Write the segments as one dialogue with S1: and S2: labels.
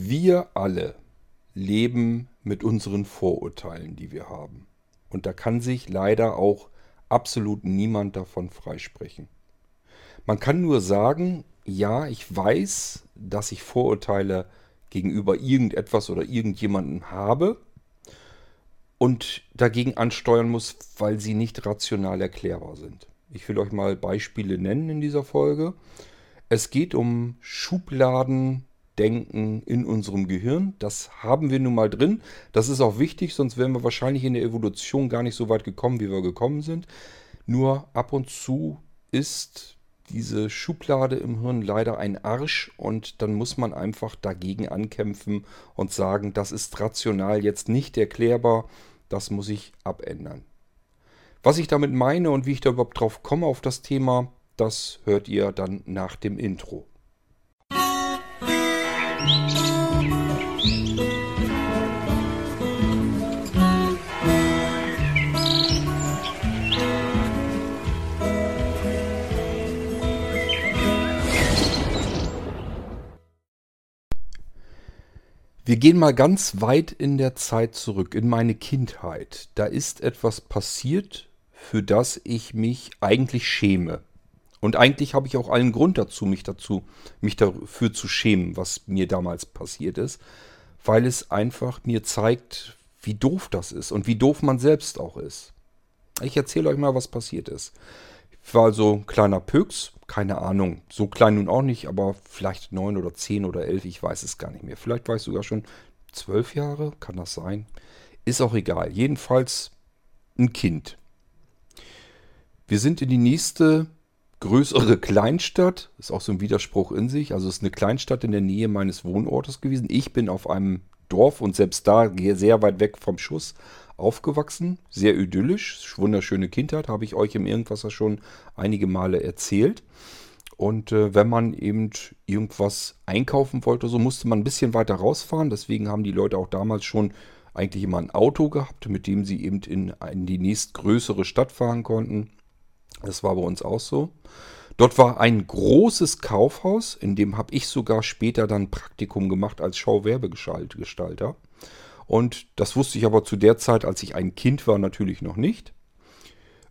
S1: Wir alle leben mit unseren Vorurteilen, die wir haben. Und da kann sich leider auch absolut niemand davon freisprechen. Man kann nur sagen, ja, ich weiß, dass ich Vorurteile gegenüber irgendetwas oder irgendjemandem habe und dagegen ansteuern muss, weil sie nicht rational erklärbar sind. Ich will euch mal Beispiele nennen in dieser Folge. Es geht um Schubladendenken in unserem Gehirn. Das haben wir nun mal drin. Das ist auch wichtig, sonst wären wir wahrscheinlich in der Evolution gar nicht so weit gekommen, wie wir gekommen sind. Nur ab und zu ist diese Schublade im Hirn leider ein Arsch und dann muss man einfach dagegen ankämpfen und sagen, das ist rational jetzt nicht erklärbar, das muss ich abändern. Was ich damit meine und wie ich da überhaupt drauf komme auf das Thema, das hört ihr dann nach dem Intro. Wir gehen mal ganz weit in der Zeit zurück, in meine Kindheit. Da ist etwas passiert, für das ich mich eigentlich schäme. Und eigentlich habe ich auch allen Grund dazu, mich dazu, mich dafür zu schämen, was mir damals passiert ist, weil es einfach mir zeigt, wie doof das ist und wie doof man selbst auch ist. Ich erzähle euch mal, was passiert ist. Ich war also ein kleiner Pöks, keine Ahnung, so klein nun auch nicht, aber vielleicht neun oder zehn oder elf, ich weiß es gar nicht mehr. Vielleicht war ich sogar schon zwölf Jahre, kann das sein? Ist auch egal. Jedenfalls ein Kind. Wir sind in die nächste größere Kleinstadt. Ist auch so ein Widerspruch in sich. Also es ist eine Kleinstadt in der Nähe meines Wohnortes gewesen. Ich bin auf einem Dorf und selbst da sehr weit weg vom Schuss aufgewachsen. Sehr idyllisch, wunderschöne Kindheit, habe ich euch im Irgendwasser schon einige Male erzählt. Und äh, wenn man eben irgendwas einkaufen wollte, so musste man ein bisschen weiter rausfahren. Deswegen haben die Leute auch damals schon eigentlich immer ein Auto gehabt, mit dem sie eben in, in die nächstgrößere Stadt fahren konnten. Das war bei uns auch so. Dort war ein großes Kaufhaus, in dem habe ich sogar später dann Praktikum gemacht als Schauwerbegestalter. Und das wusste ich aber zu der Zeit, als ich ein Kind war, natürlich noch nicht.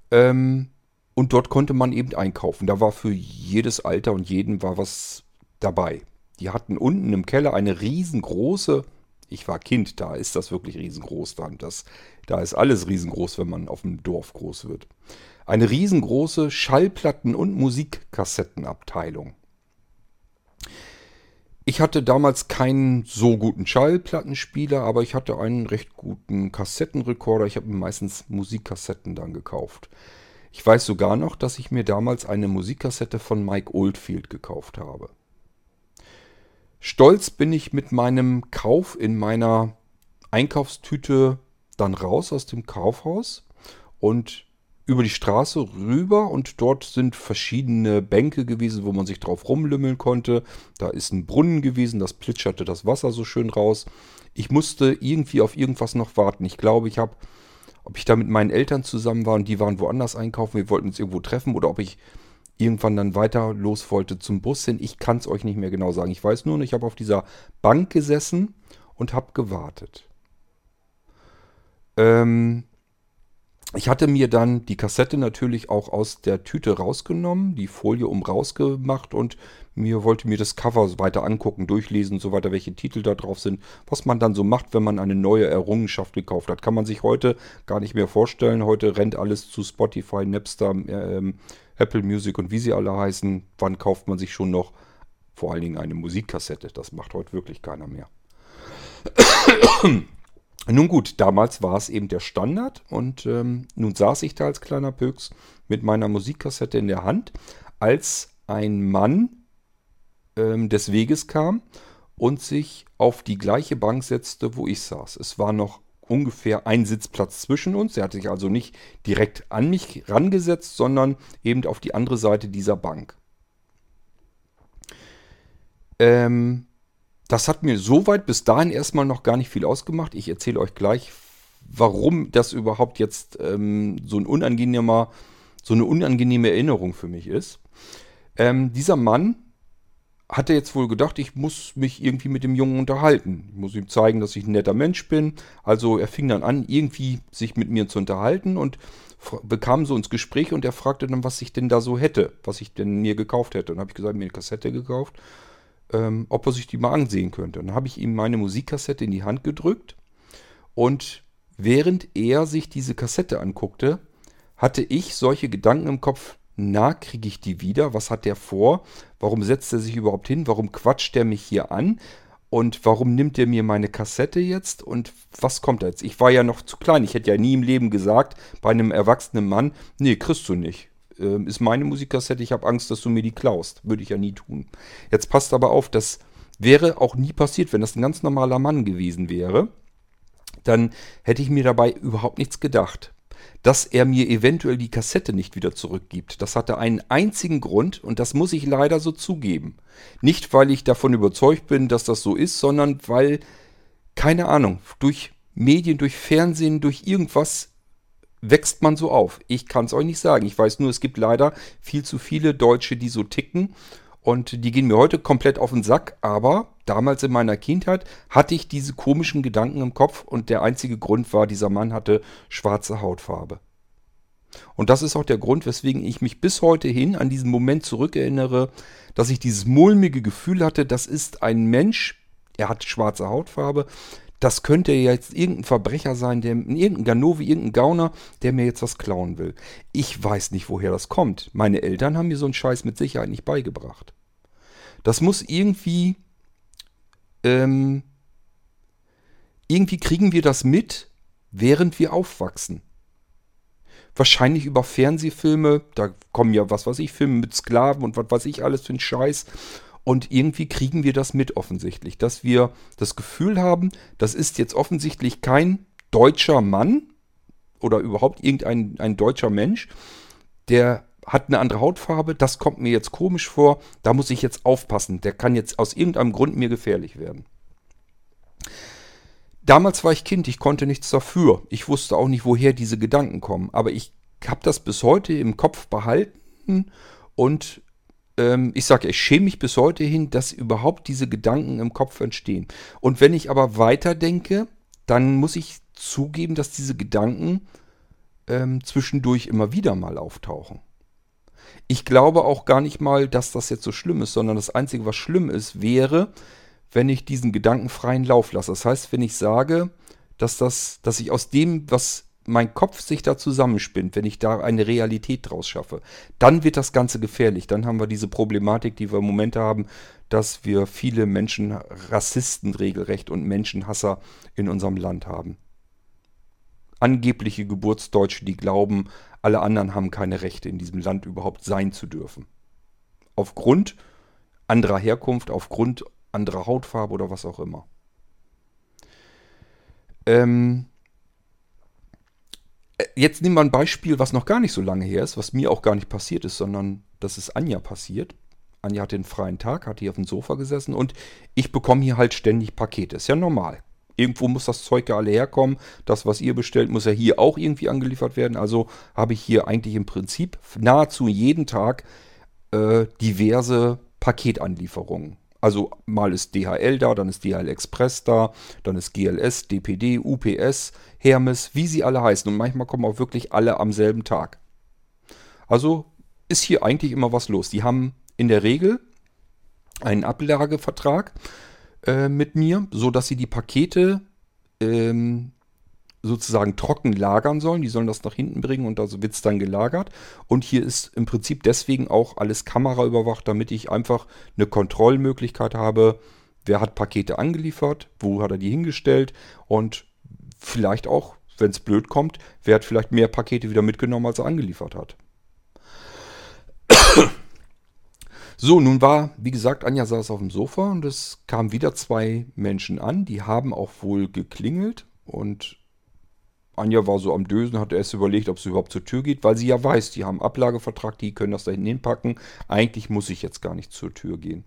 S1: Ähm, und dort konnte man eben einkaufen. Da war für jedes Alter und jeden war was dabei. Die hatten unten im Keller eine riesengroße, ich war Kind, da ist das wirklich riesengroß dann. Das, da ist alles riesengroß, wenn man auf dem Dorf groß wird. Eine riesengroße Schallplatten- und Musikkassettenabteilung. Ich hatte damals keinen so guten Schallplattenspieler, aber ich hatte einen recht guten Kassettenrekorder. Ich habe mir meistens Musikkassetten dann gekauft. Ich weiß sogar noch, dass ich mir damals eine Musikkassette von Mike Oldfield gekauft habe. Stolz bin ich mit meinem Kauf in meiner Einkaufstüte dann raus aus dem Kaufhaus und über die Straße rüber und dort sind verschiedene Bänke gewesen, wo man sich drauf rumlümmeln konnte. Da ist ein Brunnen gewesen, das plitscherte das Wasser so schön raus. Ich musste irgendwie auf irgendwas noch warten. Ich glaube, ich habe, ob ich da mit meinen Eltern zusammen war und die waren woanders einkaufen, wir wollten uns irgendwo treffen oder ob ich irgendwann dann weiter los wollte zum Bus hin. Ich kann es euch nicht mehr genau sagen. Ich weiß nur, ich habe auf dieser Bank gesessen und habe gewartet. Ähm, ich hatte mir dann die Kassette natürlich auch aus der Tüte rausgenommen, die Folie um rausgemacht und mir wollte mir das Cover weiter angucken, durchlesen und so weiter, welche Titel da drauf sind, was man dann so macht, wenn man eine neue Errungenschaft gekauft hat. Kann man sich heute gar nicht mehr vorstellen. Heute rennt alles zu Spotify, Napster, äh, Apple Music und wie sie alle heißen. Wann kauft man sich schon noch vor allen Dingen eine Musikkassette? Das macht heute wirklich keiner mehr. Nun gut, damals war es eben der Standard und ähm, nun saß ich da als kleiner Pöks mit meiner Musikkassette in der Hand, als ein Mann ähm, des Weges kam und sich auf die gleiche Bank setzte, wo ich saß. Es war noch ungefähr ein Sitzplatz zwischen uns. Er hatte sich also nicht direkt an mich rangesetzt, sondern eben auf die andere Seite dieser Bank. Ähm, das hat mir soweit bis dahin erstmal noch gar nicht viel ausgemacht. Ich erzähle euch gleich, warum das überhaupt jetzt ähm, so ein unangenehmer, so eine unangenehme Erinnerung für mich ist. Ähm, dieser Mann hat er jetzt wohl gedacht, ich muss mich irgendwie mit dem Jungen unterhalten. Ich muss ihm zeigen, dass ich ein netter Mensch bin. Also er fing dann an, irgendwie sich mit mir zu unterhalten und bekam so ins Gespräch und er fragte dann, was ich denn da so hätte, was ich denn mir gekauft hätte. Und habe ich gesagt, mir eine Kassette gekauft, ähm, ob er sich die mal ansehen könnte. Dann habe ich ihm meine Musikkassette in die Hand gedrückt und während er sich diese Kassette anguckte, hatte ich solche Gedanken im Kopf, na, kriege ich die wieder? Was hat der vor? Warum setzt er sich überhaupt hin? Warum quatscht er mich hier an? Und warum nimmt er mir meine Kassette jetzt? Und was kommt da jetzt? Ich war ja noch zu klein. Ich hätte ja nie im Leben gesagt, bei einem erwachsenen Mann, nee, kriegst du nicht. Ähm, ist meine Musikkassette, ich habe Angst, dass du mir die klaust. Würde ich ja nie tun. Jetzt passt aber auf, das wäre auch nie passiert, wenn das ein ganz normaler Mann gewesen wäre. Dann hätte ich mir dabei überhaupt nichts gedacht dass er mir eventuell die Kassette nicht wieder zurückgibt. Das hatte einen einzigen Grund und das muss ich leider so zugeben. Nicht, weil ich davon überzeugt bin, dass das so ist, sondern weil, keine Ahnung, durch Medien, durch Fernsehen, durch irgendwas wächst man so auf. Ich kann es euch nicht sagen. Ich weiß nur, es gibt leider viel zu viele Deutsche, die so ticken und die gehen mir heute komplett auf den Sack, aber damals in meiner Kindheit hatte ich diese komischen Gedanken im Kopf und der einzige Grund war, dieser Mann hatte schwarze Hautfarbe. Und das ist auch der Grund, weswegen ich mich bis heute hin an diesen Moment zurückerinnere, dass ich dieses mulmige Gefühl hatte, das ist ein Mensch, er hat schwarze Hautfarbe, das könnte jetzt irgendein Verbrecher sein, der, irgendein Ganovi, irgendein Gauner, der mir jetzt was klauen will. Ich weiß nicht, woher das kommt. Meine Eltern haben mir so einen Scheiß mit Sicherheit nicht beigebracht. Das muss irgendwie, ähm, irgendwie kriegen wir das mit, während wir aufwachsen. Wahrscheinlich über Fernsehfilme, da kommen ja was weiß ich, Filme mit Sklaven und was weiß ich alles für ein Scheiß. Und irgendwie kriegen wir das mit offensichtlich, dass wir das Gefühl haben, das ist jetzt offensichtlich kein deutscher Mann oder überhaupt irgendein ein deutscher Mensch, der hat eine andere Hautfarbe, das kommt mir jetzt komisch vor, da muss ich jetzt aufpassen, der kann jetzt aus irgendeinem Grund mir gefährlich werden. Damals war ich Kind, ich konnte nichts dafür. Ich wusste auch nicht, woher diese Gedanken kommen. Aber ich habe das bis heute im Kopf behalten und ähm, ich sage, ich schäme mich bis heute hin, dass überhaupt diese Gedanken im Kopf entstehen. Und wenn ich aber weiterdenke, dann muss ich zugeben, dass diese Gedanken ähm, zwischendurch immer wieder mal auftauchen. Ich glaube auch gar nicht mal, dass das jetzt so schlimm ist, sondern das Einzige, was schlimm ist, wäre, wenn ich diesen Gedanken freien Lauf lasse. Das heißt, wenn ich sage, dass das, dass ich aus dem, was mein Kopf sich da zusammenspinnt, wenn ich da eine Realität draus schaffe, dann wird das Ganze gefährlich. Dann haben wir diese Problematik, die wir im Moment haben, dass wir viele Menschen, Rassisten regelrecht und Menschenhasser in unserem Land haben. Angebliche Geburtsdeutsche, die glauben, alle anderen haben keine Rechte in diesem Land überhaupt sein zu dürfen. Aufgrund anderer Herkunft, aufgrund anderer Hautfarbe oder was auch immer. Ähm äh, jetzt nehmen wir ein Beispiel, was noch gar nicht so lange her ist, was mir auch gar nicht passiert ist, sondern das ist Anja passiert. Anja hatte den freien Tag, hat hier auf dem Sofa gesessen und ich bekomme hier halt ständig Pakete. Ist ja normal. Irgendwo muss das Zeug ja alle herkommen. Das, was ihr bestellt, muss ja hier auch irgendwie angeliefert werden. Also habe ich hier eigentlich im Prinzip nahezu jeden Tag äh, diverse Paketanlieferungen. Also mal ist DHL da, dann ist DHL Express da, dann ist GLS, DPD, UPS, Hermes, wie sie alle heißen. Und manchmal kommen auch wirklich alle am selben Tag. Also ist hier eigentlich immer was los. Die haben in der Regel einen Ablagevertrag äh, mit mir, so dass sie die Pakete ähm, sozusagen trocken lagern sollen. Die sollen das nach hinten bringen und da wird es dann gelagert. Und hier ist im Prinzip deswegen auch alles kameraüberwacht, damit ich einfach eine Kontrollmöglichkeit habe, wer hat Pakete angeliefert, wo hat er die hingestellt und vielleicht auch, wenn es blöd kommt, wer hat vielleicht mehr Pakete wieder mitgenommen, als er angeliefert hat. So, nun war, wie gesagt, Anja saß auf dem Sofa und es kamen wieder zwei Menschen an, die haben auch wohl geklingelt und Anja war so am Dösen, hat erst überlegt, ob sie überhaupt zur Tür geht, weil sie ja weiß, die haben Ablagevertrag, die können das da hinten hinpacken. Eigentlich muss ich jetzt gar nicht zur Tür gehen.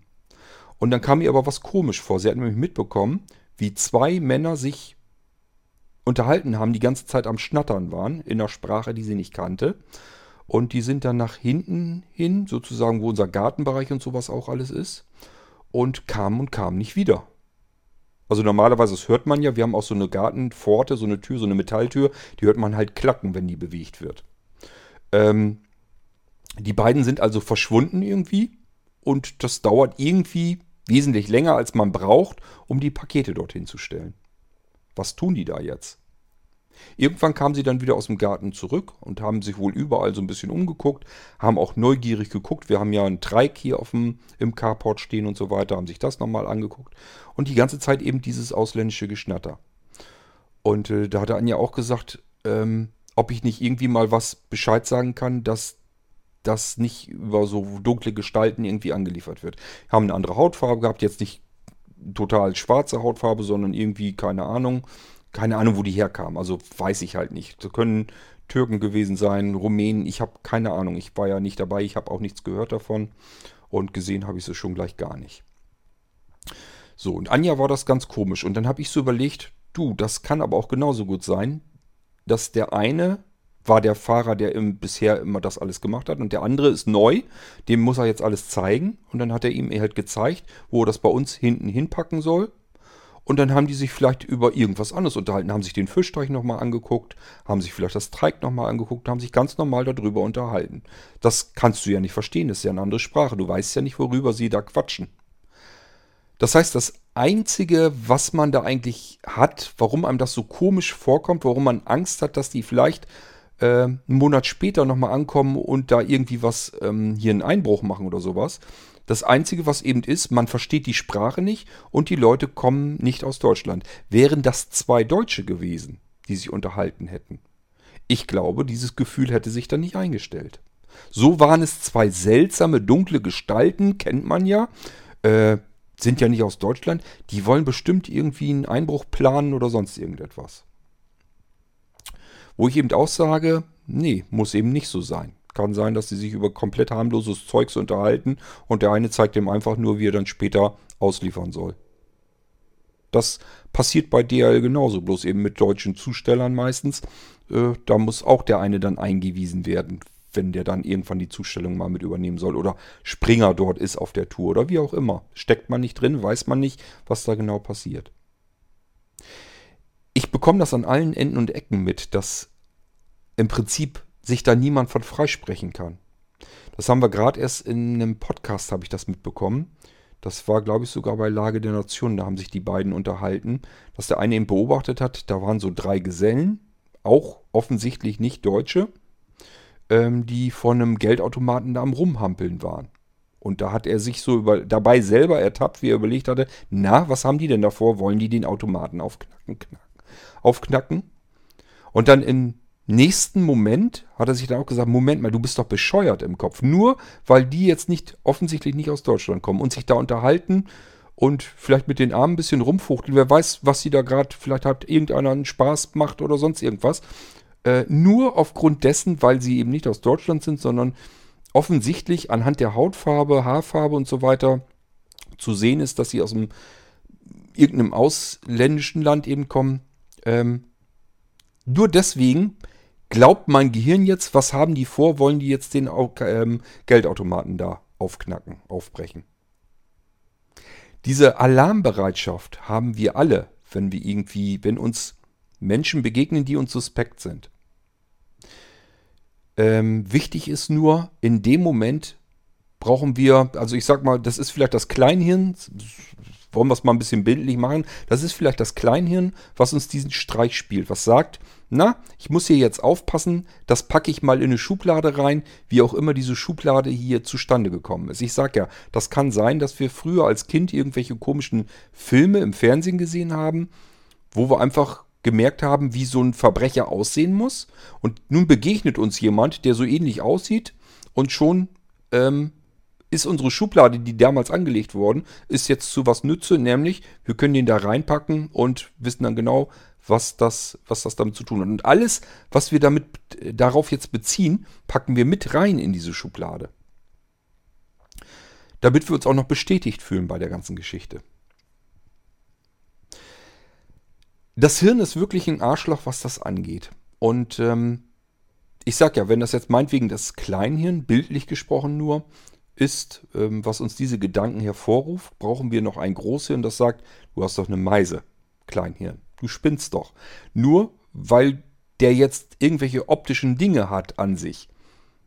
S1: Und dann kam ihr aber was komisch vor. Sie hat nämlich mitbekommen, wie zwei Männer sich unterhalten haben, die ganze Zeit am Schnattern waren, in einer Sprache, die sie nicht kannte. Und die sind dann nach hinten hin, sozusagen, wo unser Gartenbereich und sowas auch alles ist. und kam und kam nicht wieder. Also normalerweise, das hört man ja, wir haben auch so eine Gartenpforte, so eine Tür, so eine Metalltür, die hört man halt klacken, wenn die bewegt wird. Ähm, die beiden sind also verschwunden irgendwie und das dauert irgendwie wesentlich länger, als man braucht, um die Pakete dorthin zu stellen. Was tun die da jetzt? Irgendwann kamen sie dann wieder aus dem Garten zurück und haben sich wohl überall so ein bisschen umgeguckt, haben auch neugierig geguckt. Wir haben ja einen Treik hier auf dem, im Carport stehen und so weiter, haben sich das nochmal angeguckt. Und die ganze Zeit eben dieses ausländische Geschnatter. Und äh, da hat Anja auch gesagt, ähm, ob ich nicht irgendwie mal was Bescheid sagen kann, dass das nicht über so dunkle Gestalten irgendwie angeliefert wird. Haben eine andere Hautfarbe gehabt, jetzt nicht total schwarze Hautfarbe, sondern irgendwie, keine Ahnung, keine Ahnung, wo die herkamen. Also weiß ich halt nicht. Das können Türken gewesen sein, Rumänen, ich habe keine Ahnung. Ich war ja nicht dabei, ich habe auch nichts gehört davon. Und gesehen habe ich sie schon gleich gar nicht. So, und Anja war das ganz komisch. Und dann habe ich so überlegt, du, das kann aber auch genauso gut sein, dass der eine war der Fahrer, der im, bisher immer das alles gemacht hat. Und der andere ist neu, dem muss er jetzt alles zeigen. Und dann hat er ihm halt gezeigt, wo er das bei uns hinten hinpacken soll. Und dann haben die sich vielleicht über irgendwas anderes unterhalten, haben sich den Fischteich nochmal angeguckt, haben sich vielleicht das Treik nochmal angeguckt, haben sich ganz normal darüber unterhalten. Das kannst du ja nicht verstehen, das ist ja eine andere Sprache. Du weißt ja nicht, worüber sie da quatschen. Das heißt, das Einzige, was man da eigentlich hat, warum einem das so komisch vorkommt, warum man Angst hat, dass die vielleicht äh, einen Monat später nochmal ankommen und da irgendwie was ähm, hier einen Einbruch machen oder sowas, das Einzige, was eben ist, man versteht die Sprache nicht und die Leute kommen nicht aus Deutschland. Wären das zwei Deutsche gewesen, die sich unterhalten hätten? Ich glaube, dieses Gefühl hätte sich dann nicht eingestellt. So waren es zwei seltsame, dunkle Gestalten, kennt man ja, äh, sind ja nicht aus Deutschland, die wollen bestimmt irgendwie einen Einbruch planen oder sonst irgendetwas. Wo ich eben auch sage, nee, muss eben nicht so sein. Kann sein, dass sie sich über komplett harmloses Zeugs unterhalten und der eine zeigt ihm einfach nur, wie er dann später ausliefern soll. Das passiert bei DHL genauso, bloß eben mit deutschen Zustellern meistens. Äh, da muss auch der eine dann eingewiesen werden, wenn der dann irgendwann die Zustellung mal mit übernehmen soll. Oder Springer dort ist auf der Tour oder wie auch immer. Steckt man nicht drin, weiß man nicht, was da genau passiert. Ich bekomme das an allen Enden und Ecken mit, dass im Prinzip sich da niemand von freisprechen kann. Das haben wir gerade erst in einem Podcast, habe ich das mitbekommen. Das war, glaube ich, sogar bei Lage der Nation. Da haben sich die beiden unterhalten, dass der eine eben beobachtet hat, da waren so drei Gesellen, auch offensichtlich nicht Deutsche, ähm, die vor einem Geldautomaten da am Rumhampeln waren. Und da hat er sich so über, dabei selber ertappt, wie er überlegt hatte, na, was haben die denn davor? Wollen die den Automaten aufknacken? Knacken, aufknacken? Und dann im nächsten Moment hat er sich dann auch gesagt, Moment mal, du bist doch bescheuert im Kopf. Nur weil die jetzt nicht offensichtlich nicht aus Deutschland kommen und sich da unterhalten und vielleicht mit den Armen ein bisschen rumfuchteln. Wer weiß, was sie da gerade, vielleicht hat irgendeiner einen Spaß macht oder sonst irgendwas. Äh, nur aufgrund dessen, weil sie eben nicht aus Deutschland sind, sondern offensichtlich anhand der Hautfarbe, Haarfarbe und so weiter zu sehen ist, dass sie aus einem irgendeinem ausländischen Land eben kommen. Ähm, nur deswegen glaubt mein Gehirn jetzt, was haben die vor? Wollen die jetzt den ähm, Geldautomaten da aufknacken, aufbrechen? Diese Alarmbereitschaft haben wir alle, wenn wir irgendwie, wenn uns Menschen begegnen, die uns suspekt sind. Ähm, wichtig ist nur, in dem Moment brauchen wir, also ich sag mal, das ist vielleicht das Kleinhirn, wollen wir es mal ein bisschen bildlich machen, das ist vielleicht das Kleinhirn, was uns diesen Streich spielt, was sagt, na, ich muss hier jetzt aufpassen, das packe ich mal in eine Schublade rein, wie auch immer diese Schublade hier zustande gekommen ist. Ich sag ja, das kann sein, dass wir früher als Kind irgendwelche komischen Filme im Fernsehen gesehen haben, wo wir einfach gemerkt haben, wie so ein Verbrecher aussehen muss. Und nun begegnet uns jemand, der so ähnlich aussieht und schon ähm, ist unsere Schublade, die damals angelegt worden, ist jetzt zu was nütze, nämlich wir können den da reinpacken und wissen dann genau, was das, was das damit zu tun hat. Und alles, was wir damit darauf jetzt beziehen, packen wir mit rein in diese Schublade. Damit wir uns auch noch bestätigt fühlen bei der ganzen Geschichte. Das Hirn ist wirklich ein Arschloch, was das angeht. Und ähm, ich sag ja, wenn das jetzt meinetwegen das Kleinhirn, bildlich gesprochen nur, ist, ähm, was uns diese Gedanken hervorruft, brauchen wir noch ein Großhirn, das sagt, du hast doch eine Meise, Kleinhirn. Du spinnst doch. Nur weil der jetzt irgendwelche optischen Dinge hat an sich,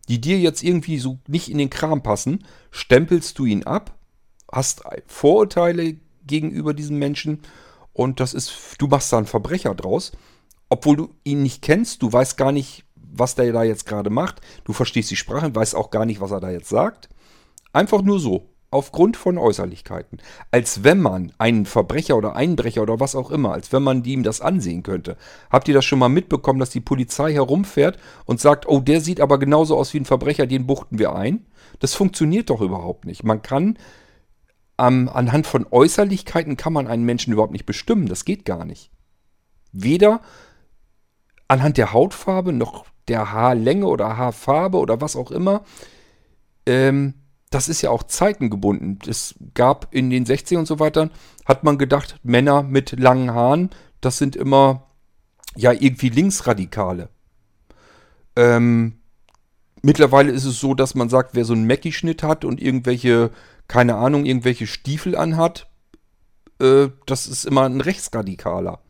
S1: die dir jetzt irgendwie so nicht in den Kram passen, stempelst du ihn ab, hast Vorurteile gegenüber diesem Menschen und das ist, du machst da einen Verbrecher draus, obwohl du ihn nicht kennst, du weißt gar nicht, was der da jetzt gerade macht, du verstehst die Sprache, weißt auch gar nicht, was er da jetzt sagt. Einfach nur so, aufgrund von Äußerlichkeiten. Als wenn man einen Verbrecher oder Einbrecher oder was auch immer, als wenn man ihm das ansehen könnte. Habt ihr das schon mal mitbekommen, dass die Polizei herumfährt und sagt, oh, der sieht aber genauso aus wie ein Verbrecher, den buchten wir ein? Das funktioniert doch überhaupt nicht. Man kann ähm, anhand von Äußerlichkeiten kann man einen Menschen überhaupt nicht bestimmen. Das geht gar nicht. Weder anhand der Hautfarbe noch der Haarlänge oder Haarfarbe oder was auch immer. Ähm, das ist ja auch zeitengebunden. Es gab in den 60 und so weiter, hat man gedacht, Männer mit langen Haaren, das sind immer ja irgendwie Linksradikale. Ähm, mittlerweile ist es so, dass man sagt, wer so einen Mackie-Schnitt hat und irgendwelche keine Ahnung, irgendwelche Stiefel anhat, äh, das ist immer ein Rechtsradikaler.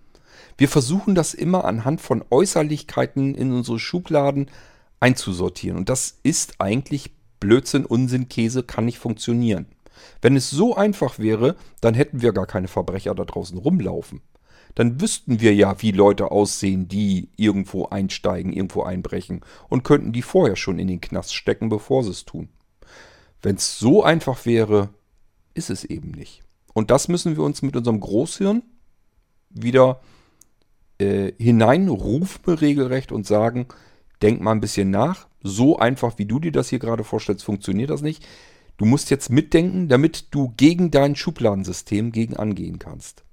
S1: Wir versuchen das immer anhand von Äußerlichkeiten in unsere Schubladen einzusortieren. Und das ist eigentlich Blödsinn, Unsinn, Käse, kann nicht funktionieren. Wenn es so einfach wäre, dann hätten wir gar keine Verbrecher da draußen rumlaufen. Dann wüssten wir ja, wie Leute aussehen, die irgendwo einsteigen, irgendwo einbrechen und könnten die vorher schon in den Knast stecken, bevor sie es tun. Wenn es so einfach wäre, ist es eben nicht. Und das müssen wir uns mit unserem Großhirn wieder äh, hineinrufen, regelrecht, und sagen, denk mal ein bisschen nach. So einfach, wie du dir das hier gerade vorstellst, funktioniert das nicht. Du musst jetzt mitdenken, damit du gegen dein Schubladensystem gegen angehen kannst.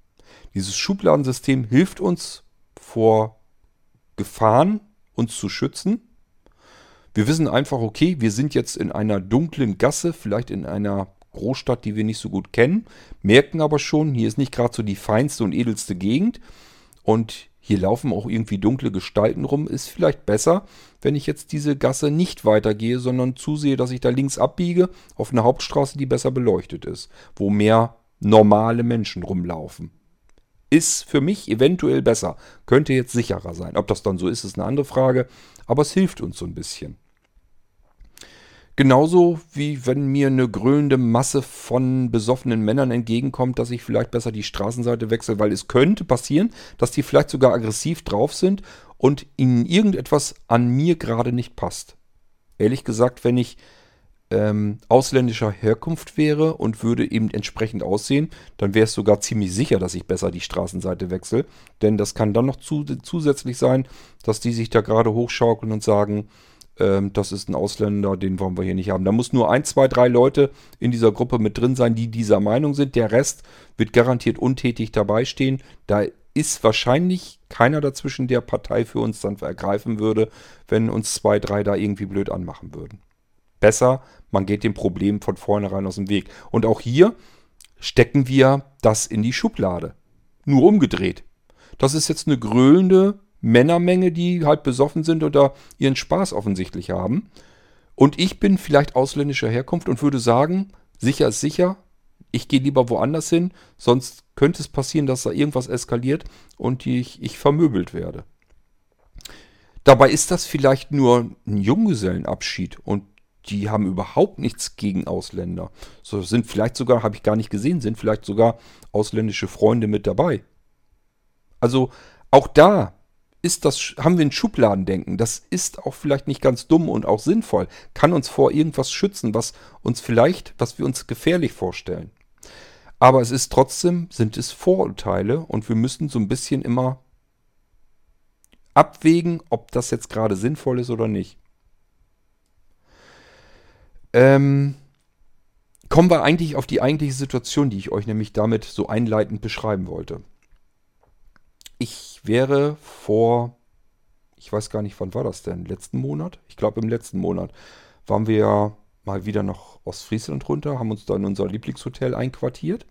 S1: Dieses Schubladensystem hilft uns vor Gefahren, uns zu schützen. Wir wissen einfach, okay, wir sind jetzt in einer dunklen Gasse, vielleicht in einer Großstadt, die wir nicht so gut kennen, merken aber schon, hier ist nicht gerade so die feinste und edelste Gegend und hier laufen auch irgendwie dunkle Gestalten rum, ist vielleicht besser, wenn ich jetzt diese Gasse nicht weitergehe, sondern zusehe, dass ich da links abbiege auf eine Hauptstraße, die besser beleuchtet ist, wo mehr normale Menschen rumlaufen. Ist für mich eventuell besser, könnte jetzt sicherer sein. Ob das dann so ist, ist eine andere Frage, aber es hilft uns so ein bisschen. Genauso wie wenn mir eine grölende Masse von besoffenen Männern entgegenkommt, dass ich vielleicht besser die Straßenseite wechsle, weil es könnte passieren, dass die vielleicht sogar aggressiv drauf sind und ihnen irgendetwas an mir gerade nicht passt. Ehrlich gesagt, wenn ich ähm, ausländischer Herkunft wäre und würde eben entsprechend aussehen, dann wäre es sogar ziemlich sicher, dass ich besser die Straßenseite wechsle. Denn das kann dann noch zu, zusätzlich sein, dass die sich da gerade hochschaukeln und sagen, ähm, das ist ein Ausländer, den wollen wir hier nicht haben. Da muss nur ein, zwei, drei Leute in dieser Gruppe mit drin sein, die dieser Meinung sind. Der Rest wird garantiert untätig dabei stehen. Da ist wahrscheinlich keiner dazwischen, der Partei für uns dann ergreifen würde, wenn uns zwei, drei da irgendwie blöd anmachen würden. Besser, man geht dem Problem von vornherein aus dem Weg. Und auch hier stecken wir das in die Schublade. Nur umgedreht. Das ist jetzt eine gröhlende Männermenge, die halt besoffen sind und da ihren Spaß offensichtlich haben. Und ich bin vielleicht ausländischer Herkunft und würde sagen, sicher ist sicher, ich gehe lieber woanders hin, sonst könnte es passieren, dass da irgendwas eskaliert und ich, ich vermöbelt werde. Dabei ist das vielleicht nur ein Junggesellenabschied und die haben überhaupt nichts gegen Ausländer. So sind vielleicht sogar, habe ich gar nicht gesehen, sind vielleicht sogar ausländische Freunde mit dabei. Also auch da ist das, haben wir ein Schubladendenken. Das ist auch vielleicht nicht ganz dumm und auch sinnvoll. Kann uns vor irgendwas schützen, was uns vielleicht, was wir uns gefährlich vorstellen. Aber es ist trotzdem, sind es Vorurteile und wir müssen so ein bisschen immer abwägen, ob das jetzt gerade sinnvoll ist oder nicht. Ähm, kommen wir eigentlich auf die eigentliche Situation, die ich euch nämlich damit so einleitend beschreiben wollte ich wäre vor, ich weiß gar nicht, wann war das denn? Letzten Monat? Ich glaube im letzten Monat waren wir ja mal wieder nach Ostfriesland runter, haben uns da in unser Lieblingshotel einquartiert.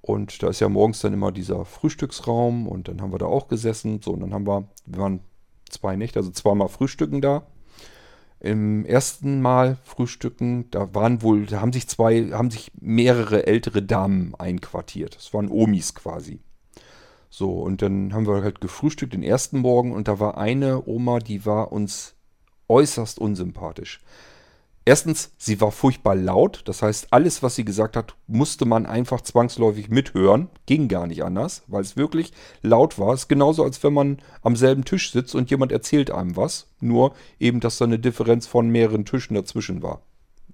S1: Und da ist ja morgens dann immer dieser Frühstücksraum und dann haben wir da auch gesessen. So, und dann haben wir, wir waren zwei Nächte, also zweimal Frühstücken da. Im ersten Mal frühstücken, da waren wohl, da haben sich zwei, haben sich mehrere ältere Damen einquartiert. Das waren Omis quasi. So, und dann haben wir halt gefrühstückt den ersten Morgen und da war eine Oma, die war uns äußerst unsympathisch. Erstens, sie war furchtbar laut. Das heißt, alles, was sie gesagt hat, musste man einfach zwangsläufig mithören. Ging gar nicht anders, weil es wirklich laut war. Es ist genauso, als wenn man am selben Tisch sitzt und jemand erzählt einem was. Nur eben, dass da eine Differenz von mehreren Tischen dazwischen war.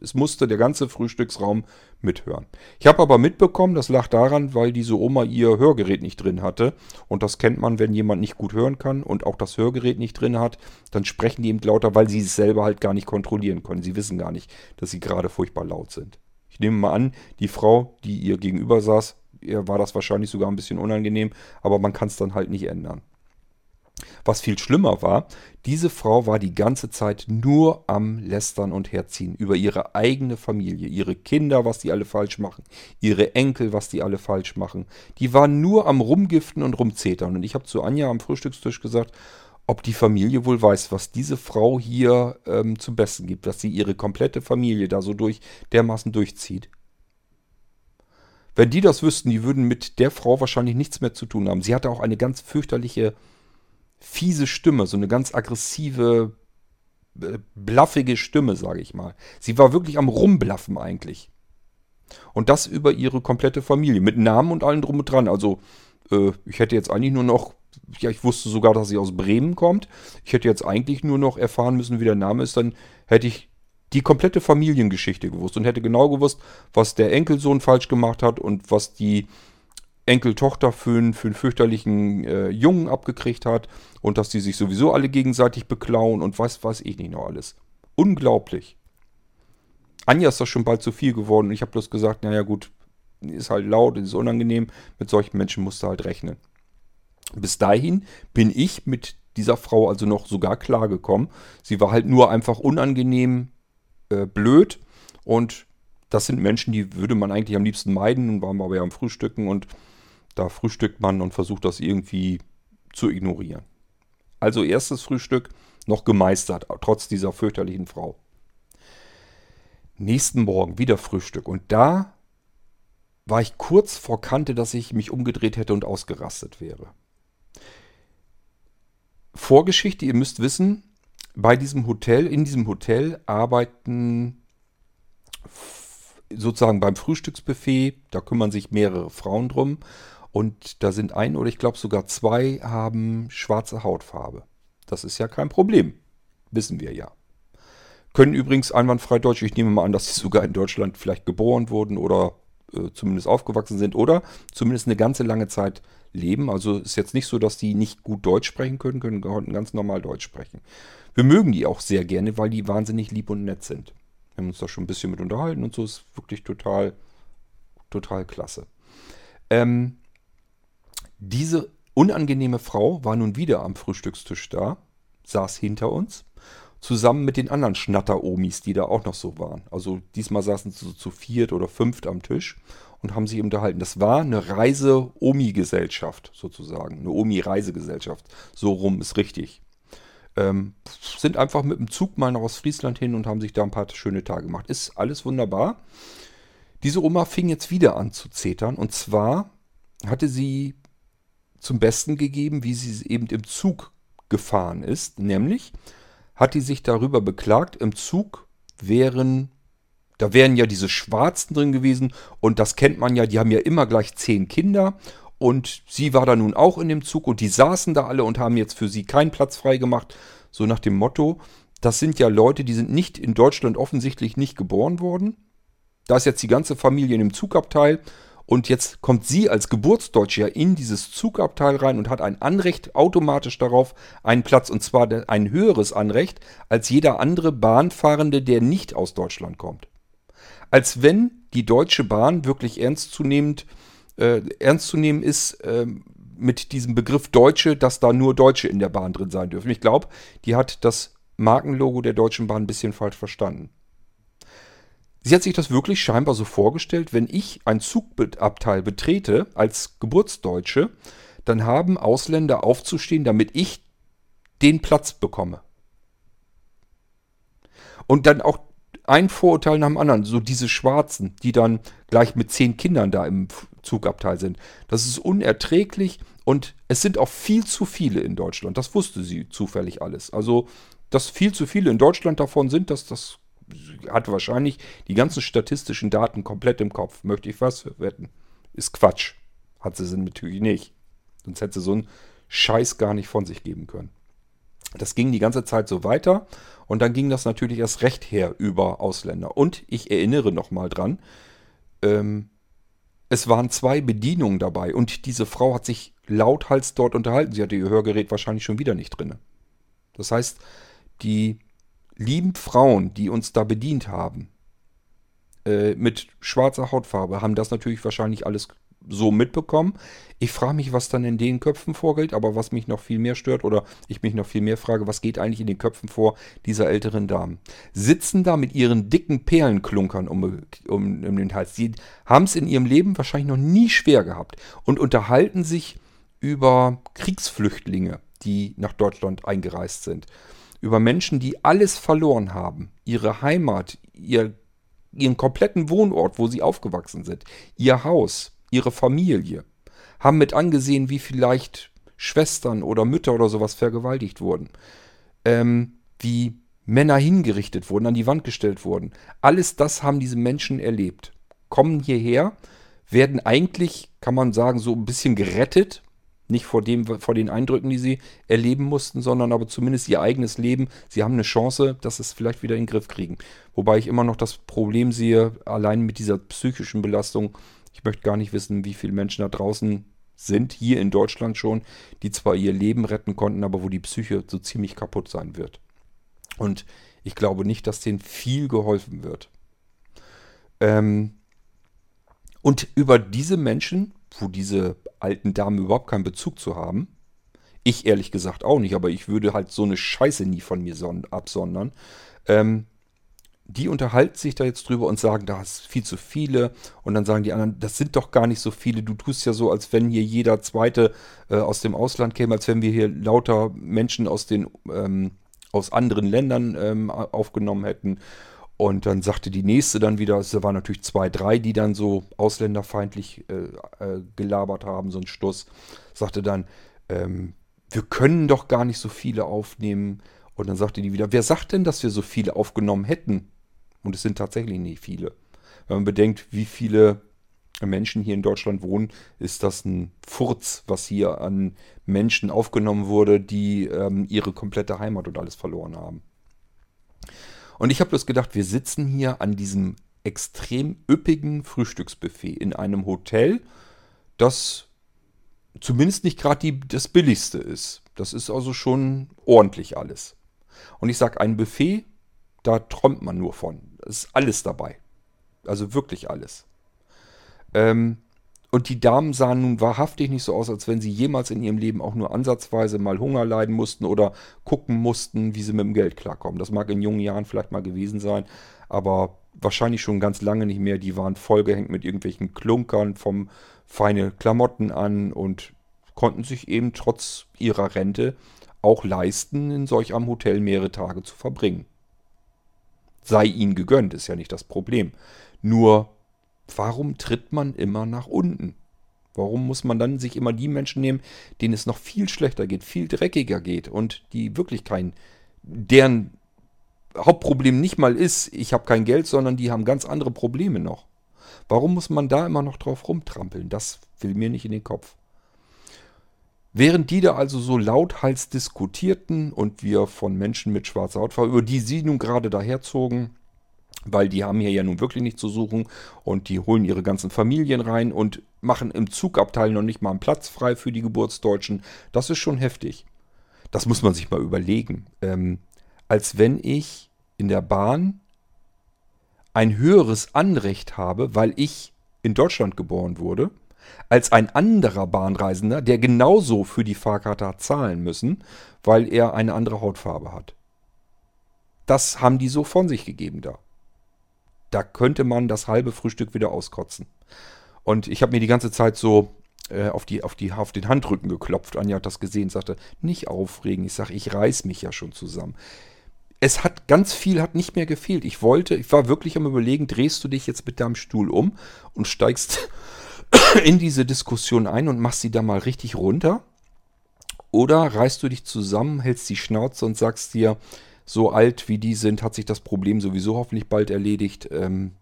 S1: Es musste der ganze Frühstücksraum mithören. Ich habe aber mitbekommen, das lag daran, weil diese Oma ihr Hörgerät nicht drin hatte. Und das kennt man, wenn jemand nicht gut hören kann und auch das Hörgerät nicht drin hat, dann sprechen die eben lauter, weil sie es selber halt gar nicht kontrollieren können. Sie wissen gar nicht, dass sie gerade furchtbar laut sind. Ich nehme mal an, die Frau, die ihr gegenüber saß, ihr war das wahrscheinlich sogar ein bisschen unangenehm, aber man kann es dann halt nicht ändern. Was viel schlimmer war, diese Frau war die ganze Zeit nur am Lästern und Herziehen über ihre eigene Familie, ihre Kinder, was die alle falsch machen, ihre Enkel, was die alle falsch machen. Die waren nur am Rumgiften und Rumzetern. Und ich habe zu Anja am Frühstückstisch gesagt, ob die Familie wohl weiß, was diese Frau hier ähm, zum Besten gibt, dass sie ihre komplette Familie da so durch dermaßen durchzieht. Wenn die das wüssten, die würden mit der Frau wahrscheinlich nichts mehr zu tun haben. Sie hatte auch eine ganz fürchterliche fiese Stimme, so eine ganz aggressive, äh, blaffige Stimme, sage ich mal. Sie war wirklich am Rumblaffen eigentlich. Und das über ihre komplette Familie, mit Namen und allem drum und dran. Also, äh, ich hätte jetzt eigentlich nur noch, ja, ich wusste sogar, dass sie aus Bremen kommt. Ich hätte jetzt eigentlich nur noch erfahren müssen, wie der Name ist, dann hätte ich die komplette Familiengeschichte gewusst und hätte genau gewusst, was der Enkelsohn falsch gemacht hat und was die Enkeltochter für einen, für einen fürchterlichen äh, Jungen abgekriegt hat und dass die sich sowieso alle gegenseitig beklauen und was weiß ich nicht noch alles. Unglaublich. Anja ist das schon bald zu viel geworden und ich habe bloß gesagt, naja gut, ist halt laut, ist unangenehm, mit solchen Menschen musst du halt rechnen. Bis dahin bin ich mit dieser Frau also noch sogar klargekommen. Sie war halt nur einfach unangenehm äh, blöd und das sind Menschen, die würde man eigentlich am liebsten meiden. Nun waren wir aber ja am Frühstücken und da frühstückt man und versucht das irgendwie zu ignorieren. Also erstes Frühstück noch gemeistert, trotz dieser fürchterlichen Frau. Nächsten Morgen wieder Frühstück und da war ich kurz vor Kante, dass ich mich umgedreht hätte und ausgerastet wäre. Vorgeschichte, ihr müsst wissen, bei diesem Hotel, in diesem Hotel arbeiten sozusagen beim Frühstücksbuffet, da kümmern sich mehrere Frauen drum und da sind ein oder ich glaube sogar zwei haben schwarze Hautfarbe. Das ist ja kein Problem. Wissen wir ja. Können übrigens einwandfrei Deutsch. Ich nehme mal an, dass sie sogar in Deutschland vielleicht geboren wurden oder äh, zumindest aufgewachsen sind oder zumindest eine ganze lange Zeit leben. Also ist jetzt nicht so, dass die nicht gut Deutsch sprechen können, können ganz normal Deutsch sprechen. Wir mögen die auch sehr gerne, weil die wahnsinnig lieb und nett sind. Wir haben uns da schon ein bisschen mit unterhalten und so ist wirklich total, total klasse. Ähm, diese unangenehme Frau war nun wieder am Frühstückstisch da, saß hinter uns, zusammen mit den anderen Schnatter-Omis, die da auch noch so waren. Also diesmal saßen sie so zu viert oder fünft am Tisch und haben sich unterhalten. Das war eine Reise-Omi-Gesellschaft sozusagen, eine Omi-Reisegesellschaft. So rum ist richtig. Ähm, sind einfach mit dem Zug mal nach Ostfriesland hin und haben sich da ein paar schöne Tage gemacht. Ist alles wunderbar. Diese Oma fing jetzt wieder an zu zetern und zwar hatte sie zum Besten gegeben, wie sie eben im Zug gefahren ist. Nämlich hat die sich darüber beklagt, im Zug wären, da wären ja diese Schwarzen drin gewesen und das kennt man ja, die haben ja immer gleich zehn Kinder und sie war da nun auch in dem Zug und die saßen da alle und haben jetzt für sie keinen Platz frei gemacht. So nach dem Motto, das sind ja Leute, die sind nicht in Deutschland offensichtlich nicht geboren worden. Da ist jetzt die ganze Familie in dem Zugabteil und jetzt kommt sie als Geburtsdeutsche ja in dieses Zugabteil rein und hat ein Anrecht automatisch darauf, einen Platz, und zwar ein höheres Anrecht als jeder andere Bahnfahrende, der nicht aus Deutschland kommt. Als wenn die Deutsche Bahn wirklich ernstzunehmend, äh, ernst zu nehmen ist äh, mit diesem Begriff Deutsche, dass da nur Deutsche in der Bahn drin sein dürfen. Ich glaube, die hat das Markenlogo der Deutschen Bahn ein bisschen falsch verstanden. Sie hat sich das wirklich scheinbar so vorgestellt, wenn ich ein Zugabteil betrete als Geburtsdeutsche, dann haben Ausländer aufzustehen, damit ich den Platz bekomme. Und dann auch ein Vorurteil nach dem anderen. So diese Schwarzen, die dann gleich mit zehn Kindern da im Zugabteil sind. Das ist unerträglich und es sind auch viel zu viele in Deutschland. Das wusste sie zufällig alles. Also, dass viel zu viele in Deutschland davon sind, dass das hat wahrscheinlich die ganzen statistischen Daten komplett im Kopf. Möchte ich was wetten? Ist Quatsch. Hat sie natürlich nicht. Sonst hätte sie so einen Scheiß gar nicht von sich geben können. Das ging die ganze Zeit so weiter und dann ging das natürlich erst recht her über Ausländer. Und ich erinnere nochmal dran, ähm, es waren zwei Bedienungen dabei und diese Frau hat sich lauthals dort unterhalten. Sie hatte ihr Hörgerät wahrscheinlich schon wieder nicht drin. Das heißt, die lieben Frauen, die uns da bedient haben, äh, mit schwarzer Hautfarbe, haben das natürlich wahrscheinlich alles so mitbekommen. Ich frage mich, was dann in den Köpfen vorgeht, aber was mich noch viel mehr stört oder ich mich noch viel mehr frage, was geht eigentlich in den Köpfen vor dieser älteren Damen? Sitzen da mit ihren dicken Perlenklunkern um, um, um den Hals. Sie haben es in ihrem Leben wahrscheinlich noch nie schwer gehabt und unterhalten sich über Kriegsflüchtlinge, die nach Deutschland eingereist sind. Über Menschen, die alles verloren haben. Ihre Heimat, ihr, ihren kompletten Wohnort, wo sie aufgewachsen sind. Ihr Haus, ihre Familie, haben mit angesehen, wie vielleicht Schwestern oder Mütter oder sowas vergewaltigt wurden, ähm, wie Männer hingerichtet wurden, an die Wand gestellt wurden. Alles das haben diese Menschen erlebt. Kommen hierher, werden eigentlich, kann man sagen, so ein bisschen gerettet. Nicht vor, dem, vor den Eindrücken, die sie erleben mussten, sondern aber zumindest ihr eigenes Leben. Sie haben eine Chance, dass sie es vielleicht wieder in den Griff kriegen. Wobei ich immer noch das Problem sehe, allein mit dieser psychischen Belastung, ich möchte gar nicht wissen, wie viele Menschen da draußen sind, hier in Deutschland schon, die zwar ihr Leben retten konnten, aber wo die Psyche so ziemlich kaputt sein wird. Und ich glaube nicht, dass denen viel geholfen wird. Ähm und über diese Menschen, wo diese alten Damen überhaupt keinen Bezug zu haben, ich ehrlich gesagt auch nicht, aber ich würde halt so eine Scheiße nie von mir absondern, ähm, die unterhalten sich da jetzt drüber und sagen, da ist viel zu viele. Und dann sagen die anderen, das sind doch gar nicht so viele. Du tust ja so, als wenn hier jeder Zweite äh, aus dem Ausland käme, als wenn wir hier lauter Menschen aus den ähm, aus anderen Ländern ähm, aufgenommen hätten. Und dann sagte die nächste dann wieder, es waren natürlich zwei, drei, die dann so ausländerfeindlich äh, äh, gelabert haben, so ein Stuss. Sagte dann, ähm, wir können doch gar nicht so viele aufnehmen. Und dann sagte die wieder, wer sagt denn, dass wir so viele aufgenommen hätten? Und es sind tatsächlich nicht viele. Wenn man bedenkt, wie viele Menschen hier in Deutschland wohnen, ist das ein Furz, was hier an Menschen aufgenommen wurde, die ähm, ihre komplette Heimat und alles verloren haben. Und ich habe bloß gedacht, wir sitzen hier an diesem extrem üppigen Frühstücksbuffet in einem Hotel, das zumindest nicht gerade das billigste ist. Das ist also schon ordentlich alles. Und ich sage, ein Buffet, da träumt man nur von. Es ist alles dabei. Also wirklich alles. Ähm, und die Damen sahen nun wahrhaftig nicht so aus, als wenn sie jemals in ihrem Leben auch nur ansatzweise mal Hunger leiden mussten oder gucken mussten, wie sie mit dem Geld klarkommen. Das mag in jungen Jahren vielleicht mal gewesen sein, aber wahrscheinlich schon ganz lange nicht mehr. Die waren vollgehängt mit irgendwelchen Klunkern vom feine Klamotten an und konnten sich eben trotz ihrer Rente auch leisten, in solch einem Hotel mehrere Tage zu verbringen sei ihnen gegönnt, ist ja nicht das Problem. Nur, warum tritt man immer nach unten? Warum muss man dann sich immer die Menschen nehmen, denen es noch viel schlechter geht, viel dreckiger geht und die wirklich kein, deren Hauptproblem nicht mal ist, ich habe kein Geld, sondern die haben ganz andere Probleme noch. Warum muss man da immer noch drauf rumtrampeln? Das will mir nicht in den Kopf. Während die da also so lauthals diskutierten und wir von Menschen mit schwarzer Hautfarbe, über die sie nun gerade daherzogen, weil die haben hier ja nun wirklich nichts zu suchen und die holen ihre ganzen Familien rein und machen im Zugabteil noch nicht mal einen Platz frei für die Geburtsdeutschen. Das ist schon heftig. Das muss man sich mal überlegen. Ähm, als wenn ich in der Bahn ein höheres Anrecht habe, weil ich in Deutschland geboren wurde als ein anderer Bahnreisender, der genauso für die Fahrkarte hat zahlen müssen, weil er eine andere Hautfarbe hat. Das haben die so von sich gegeben da. Da könnte man das halbe Frühstück wieder auskotzen. Und ich habe mir die ganze Zeit so äh, auf, die, auf, die, auf den Handrücken geklopft. Anja hat das gesehen, sagte, nicht aufregen. Ich sage, ich reiß mich ja schon zusammen. es hat ganz viel hat nicht mehr gefehlt. Ich wollte, ich war wirklich am überlegen, drehst du dich jetzt mit deinem Stuhl um und steigst in diese Diskussion ein und machst sie da mal richtig runter? Oder reißt du dich zusammen, hältst die Schnauze und sagst dir, so alt wie die sind, hat sich das Problem sowieso hoffentlich bald erledigt. Ähm,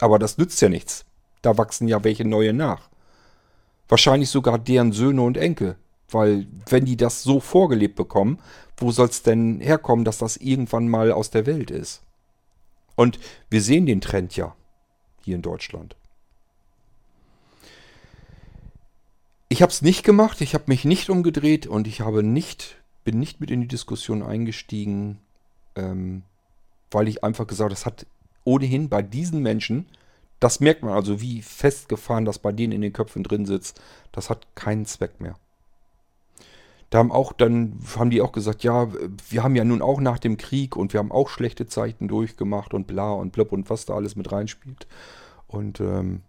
S1: aber das nützt ja nichts. Da wachsen ja welche neue nach. Wahrscheinlich sogar deren Söhne und Enkel. Weil wenn die das so vorgelebt bekommen, wo soll es denn herkommen, dass das irgendwann mal aus der Welt ist? Und wir sehen den Trend ja hier in Deutschland. Ich habe es nicht gemacht, ich habe mich nicht umgedreht und ich habe nicht, bin nicht mit in die Diskussion eingestiegen, ähm, weil ich einfach gesagt das hat ohnehin bei diesen Menschen, das merkt man also, wie festgefahren das bei denen in den Köpfen drin sitzt, das hat keinen Zweck mehr. Da haben auch dann, haben die auch gesagt, ja, wir haben ja nun auch nach dem Krieg und wir haben auch schlechte Zeiten durchgemacht und bla und blub und was da alles mit reinspielt. Und ähm,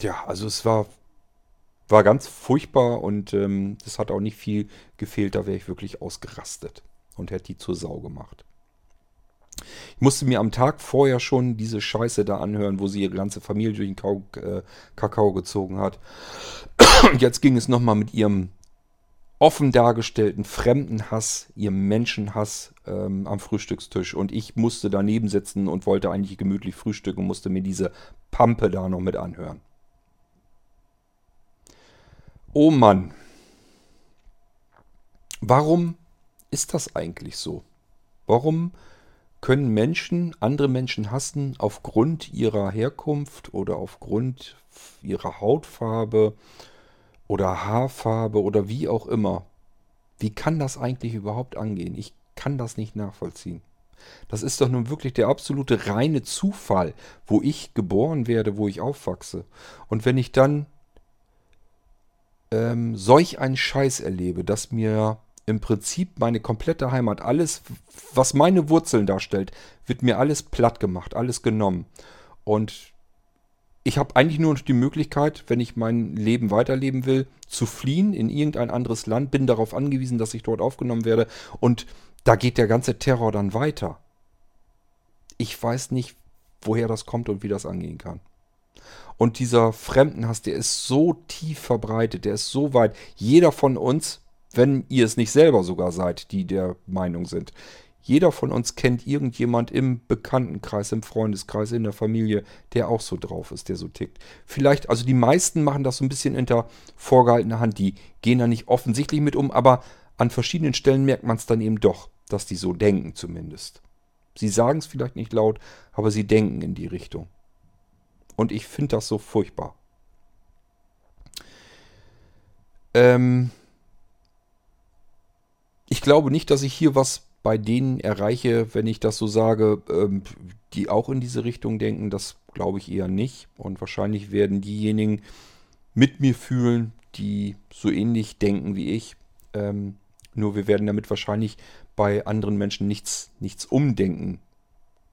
S1: ja, also es war, war ganz furchtbar und ähm, es hat auch nicht viel gefehlt, da wäre ich wirklich ausgerastet und hätte die zur Sau gemacht. Ich musste mir am Tag vorher schon diese Scheiße da anhören, wo sie ihre ganze Familie durch den Kau äh, Kakao gezogen hat. Und jetzt ging es nochmal mit ihrem offen dargestellten Fremdenhass, ihrem Menschenhass ähm, am Frühstückstisch. Und ich musste daneben sitzen und wollte eigentlich gemütlich frühstücken und musste mir diese Pampe da noch mit anhören. Oh Mann. Warum ist das eigentlich so? Warum können Menschen andere Menschen hassen aufgrund ihrer Herkunft oder aufgrund ihrer Hautfarbe oder Haarfarbe oder wie auch immer. Wie kann das eigentlich überhaupt angehen? Ich kann das nicht nachvollziehen. Das ist doch nun wirklich der absolute reine Zufall, wo ich geboren werde, wo ich aufwachse. Und wenn ich dann ähm, solch einen Scheiß erlebe, dass mir im Prinzip meine komplette Heimat, alles, was meine Wurzeln darstellt, wird mir alles platt gemacht, alles genommen. Und ich habe eigentlich nur noch die Möglichkeit, wenn ich mein Leben weiterleben will, zu fliehen in irgendein anderes Land, bin darauf angewiesen, dass ich dort aufgenommen werde und da geht der ganze Terror dann weiter. Ich weiß nicht, woher das kommt und wie das angehen kann. Und dieser Fremdenhass, der ist so tief verbreitet, der ist so weit. Jeder von uns wenn ihr es nicht selber sogar seid, die der Meinung sind. Jeder von uns kennt irgendjemand im Bekanntenkreis, im Freundeskreis, in der Familie, der auch so drauf ist, der so tickt. Vielleicht, also die meisten machen das so ein bisschen hinter vorgehaltener Hand. Die gehen da nicht offensichtlich mit um, aber an verschiedenen Stellen merkt man es dann eben doch, dass die so denken zumindest. Sie sagen es vielleicht nicht laut, aber sie denken in die Richtung. Und ich finde das so furchtbar. Ähm, ich glaube nicht, dass ich hier was bei denen erreiche, wenn ich das so sage, ähm, die auch in diese Richtung denken. Das glaube ich eher nicht. Und wahrscheinlich werden diejenigen mit mir fühlen, die so ähnlich denken wie ich. Ähm, nur wir werden damit wahrscheinlich bei anderen Menschen nichts, nichts umdenken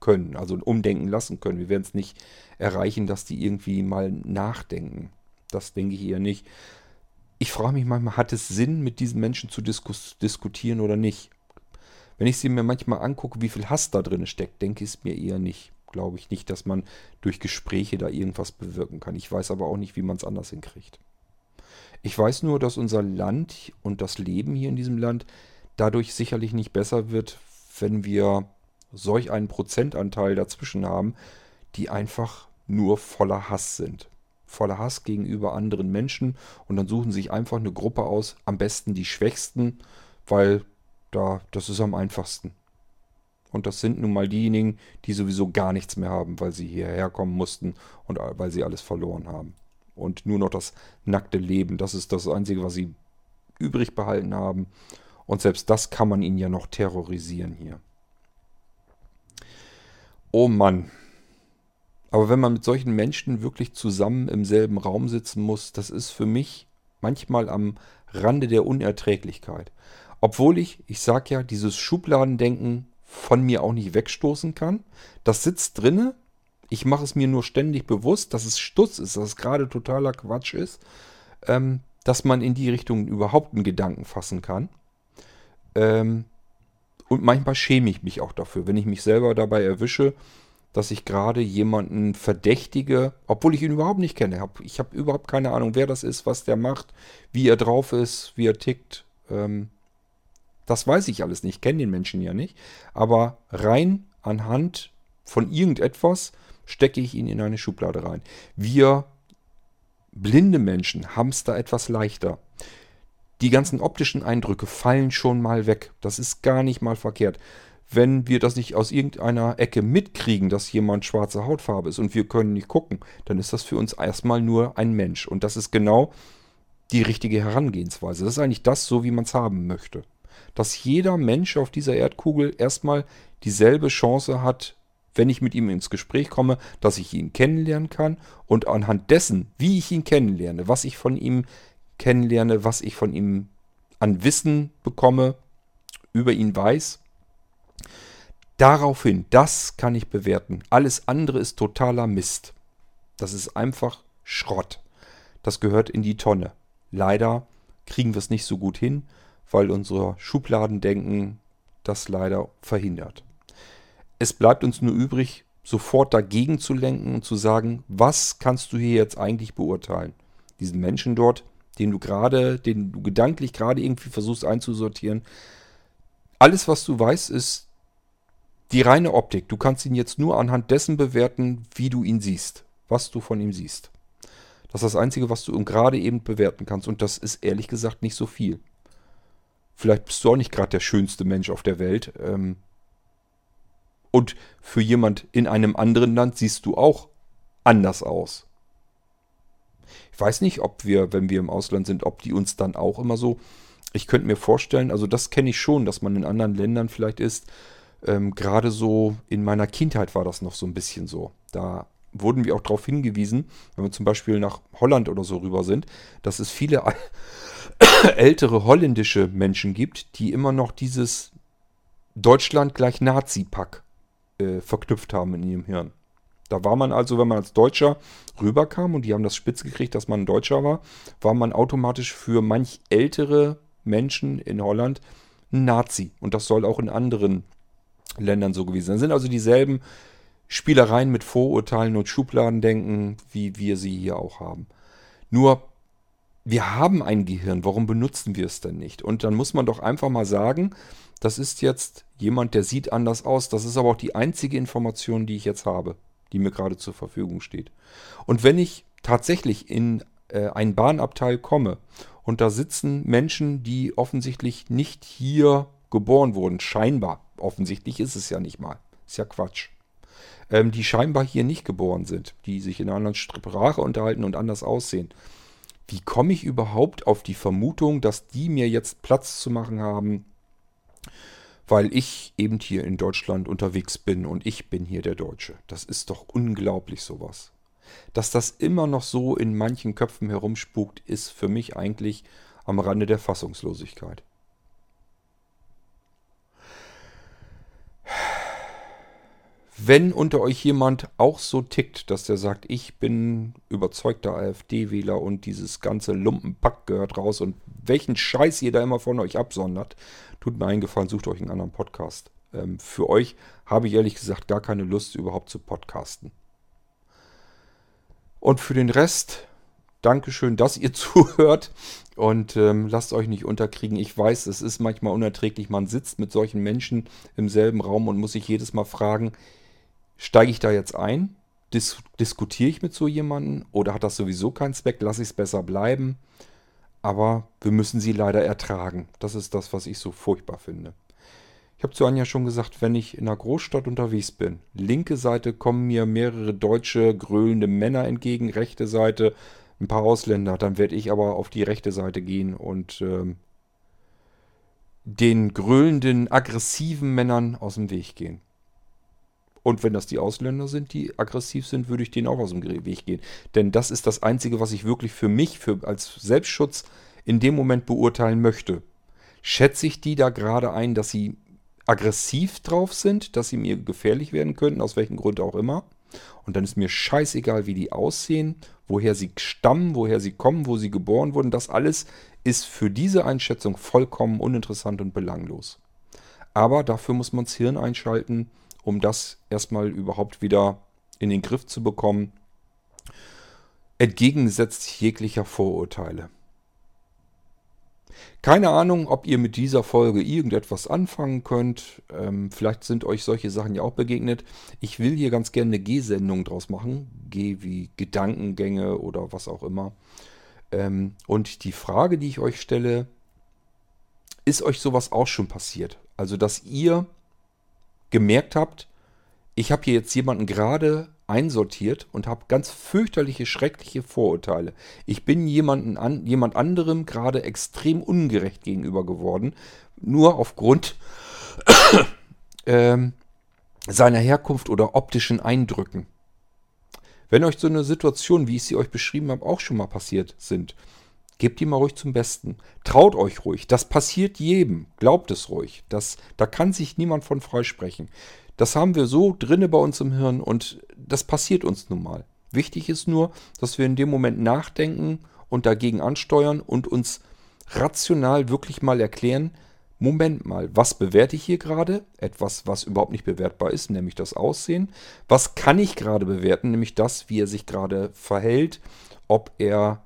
S1: können, also umdenken lassen können. Wir werden es nicht erreichen, dass die irgendwie mal nachdenken. Das denke ich eher nicht ich frage mich manchmal, hat es Sinn, mit diesen Menschen zu diskus diskutieren oder nicht? Wenn ich sie mir manchmal angucke, wie viel Hass da drin steckt, denke ich es mir eher nicht. Glaube ich nicht, dass man durch Gespräche da irgendwas bewirken kann. Ich weiß aber auch nicht, wie man es anders hinkriegt. Ich weiß nur, dass unser Land und das Leben hier in diesem Land dadurch sicherlich nicht besser wird, wenn wir solch einen Prozentanteil dazwischen haben, die einfach nur voller Hass sind voller Hass gegenüber anderen Menschen und dann suchen sich einfach eine Gruppe aus, am besten die Schwächsten, weil da, das ist am einfachsten. Und das sind nun mal diejenigen, die sowieso gar nichts mehr haben, weil sie hierher kommen mussten und weil sie alles verloren haben. Und nur noch das nackte Leben, das ist das Einzige, was sie übrig behalten haben. Und selbst das kann man ihnen ja noch terrorisieren hier. Oh Mann, aber wenn man mit solchen Menschen wirklich zusammen im selben Raum sitzen muss, das ist für mich manchmal am Rande der Unerträglichkeit. Obwohl ich, ich sag ja, dieses Schubladendenken von mir auch nicht wegstoßen kann. Das sitzt drinne. Ich mache es mir nur ständig bewusst, dass es Stutz ist, dass es gerade totaler Quatsch ist, ähm, dass man in die Richtung überhaupt einen Gedanken fassen kann. Ähm, und manchmal schäme ich mich auch dafür, wenn ich mich selber dabei erwische, dass ich gerade jemanden verdächtige, obwohl ich ihn überhaupt nicht kenne. Ich habe überhaupt keine Ahnung, wer das ist, was der macht, wie er drauf ist, wie er tickt. Ähm, das weiß ich alles nicht, kenne den Menschen ja nicht. Aber rein anhand von irgendetwas stecke ich ihn in eine Schublade rein. Wir blinde Menschen haben es da etwas leichter. Die ganzen optischen Eindrücke fallen schon mal weg. Das ist gar nicht mal verkehrt. Wenn wir das nicht aus irgendeiner Ecke mitkriegen, dass jemand schwarze Hautfarbe ist und wir können nicht gucken, dann ist das für uns erstmal nur ein Mensch. Und das ist genau die richtige Herangehensweise. Das ist eigentlich das, so wie man es haben möchte. Dass jeder Mensch auf dieser Erdkugel erstmal dieselbe Chance hat, wenn ich mit ihm ins Gespräch komme, dass ich ihn kennenlernen kann und anhand dessen, wie ich ihn kennenlerne, was ich von ihm kennenlerne, was ich von ihm an Wissen bekomme, über ihn weiß, daraufhin, das kann ich bewerten. Alles andere ist totaler Mist. Das ist einfach Schrott. Das gehört in die Tonne. Leider kriegen wir es nicht so gut hin, weil unser Schubladendenken das leider verhindert. Es bleibt uns nur übrig, sofort dagegen zu lenken und zu sagen, was kannst du hier jetzt eigentlich beurteilen? Diesen Menschen dort, den du gerade, den du gedanklich gerade irgendwie versuchst einzusortieren. Alles, was du weißt, ist die reine Optik. Du kannst ihn jetzt nur anhand dessen bewerten, wie du ihn siehst, was du von ihm siehst. Das ist das Einzige, was du gerade eben bewerten kannst. Und das ist ehrlich gesagt nicht so viel. Vielleicht bist du auch nicht gerade der schönste Mensch auf der Welt. Ähm, und für jemand in einem anderen Land siehst du auch anders aus. Ich weiß nicht, ob wir, wenn wir im Ausland sind, ob die uns dann auch immer so. Ich könnte mir vorstellen, also das kenne ich schon, dass man in anderen Ländern vielleicht ist. Ähm, Gerade so in meiner Kindheit war das noch so ein bisschen so. Da wurden wir auch darauf hingewiesen, wenn wir zum Beispiel nach Holland oder so rüber sind, dass es viele ältere holländische Menschen gibt, die immer noch dieses Deutschland gleich Nazi-Pack äh, verknüpft haben in ihrem Hirn. Da war man also, wenn man als Deutscher rüberkam und die haben das spitz gekriegt, dass man ein Deutscher war, war man automatisch für manch ältere Menschen in Holland ein Nazi. Und das soll auch in anderen Ländern so gewesen sein. Das sind also dieselben Spielereien mit Vorurteilen und Schubladendenken, wie wir sie hier auch haben. Nur, wir haben ein Gehirn, warum benutzen wir es denn nicht? Und dann muss man doch einfach mal sagen, das ist jetzt jemand, der sieht anders aus. Das ist aber auch die einzige Information, die ich jetzt habe, die mir gerade zur Verfügung steht. Und wenn ich tatsächlich in äh, ein Bahnabteil komme und da sitzen Menschen, die offensichtlich nicht hier geboren wurden, scheinbar, offensichtlich ist es ja nicht mal, ist ja Quatsch, ähm, die scheinbar hier nicht geboren sind, die sich in einer anderen Sprache unterhalten und anders aussehen. Wie komme ich überhaupt auf die Vermutung, dass die mir jetzt Platz zu machen haben weil ich eben hier in Deutschland unterwegs bin und ich bin hier der Deutsche. Das ist doch unglaublich sowas. Dass das immer noch so in manchen Köpfen herumspukt, ist für mich eigentlich am Rande der Fassungslosigkeit. Wenn unter euch jemand auch so tickt, dass der sagt, ich bin überzeugter AfD-Wähler und dieses ganze Lumpenpack gehört raus und welchen Scheiß ihr da immer von euch absondert, tut mir eingefallen, sucht euch einen anderen Podcast. Ähm, für euch habe ich ehrlich gesagt gar keine Lust, überhaupt zu podcasten. Und für den Rest, Dankeschön, dass ihr zuhört und ähm, lasst euch nicht unterkriegen. Ich weiß, es ist manchmal unerträglich. Man sitzt mit solchen Menschen im selben Raum und muss sich jedes Mal fragen, Steige ich da jetzt ein? Dis diskutiere ich mit so jemandem? Oder hat das sowieso keinen Zweck? Lasse ich es besser bleiben? Aber wir müssen sie leider ertragen. Das ist das, was ich so furchtbar finde. Ich habe zu Anja schon gesagt, wenn ich in einer Großstadt unterwegs bin, linke Seite kommen mir mehrere deutsche gröhlende Männer entgegen, rechte Seite ein paar Ausländer, dann werde ich aber auf die rechte Seite gehen und ähm, den gröhlenden, aggressiven Männern aus dem Weg gehen. Und wenn das die Ausländer sind, die aggressiv sind, würde ich denen auch aus dem Weg gehen. Denn das ist das Einzige, was ich wirklich für mich, für, als Selbstschutz in dem Moment beurteilen möchte. Schätze ich die da gerade ein, dass sie aggressiv drauf sind, dass sie mir gefährlich werden könnten, aus welchem Grund auch immer? Und dann ist mir scheißegal, wie die aussehen, woher sie stammen, woher sie kommen, wo sie geboren wurden. Das alles ist für diese Einschätzung vollkommen uninteressant und belanglos. Aber dafür muss man das Hirn einschalten, um das erstmal überhaupt wieder in den Griff zu bekommen. Entgegengesetzt jeglicher Vorurteile. Keine Ahnung, ob ihr mit dieser Folge irgendetwas anfangen könnt. Ähm, vielleicht sind euch solche Sachen ja auch begegnet. Ich will hier ganz gerne eine G-Sendung draus machen. G wie Gedankengänge oder was auch immer. Ähm, und die Frage, die ich euch stelle, ist euch sowas auch schon passiert? Also, dass ihr gemerkt habt, ich habe hier jetzt jemanden gerade einsortiert und habe ganz fürchterliche, schreckliche Vorurteile. Ich bin jemanden an, jemand anderem gerade extrem ungerecht gegenüber geworden, nur aufgrund ähm, seiner Herkunft oder optischen Eindrücken. Wenn euch so eine Situation, wie ich sie euch beschrieben habe, auch schon mal passiert sind, gebt die mal ruhig zum Besten. Traut euch ruhig. Das passiert jedem. Glaubt es ruhig. Das, da kann sich niemand von freisprechen. Das haben wir so drinne bei uns im Hirn und das passiert uns nun mal. Wichtig ist nur, dass wir in dem Moment nachdenken und dagegen ansteuern und uns rational wirklich mal erklären, Moment mal, was bewerte ich hier gerade? Etwas, was überhaupt nicht bewertbar ist, nämlich das Aussehen. Was kann ich gerade bewerten? Nämlich das, wie er sich gerade verhält, ob er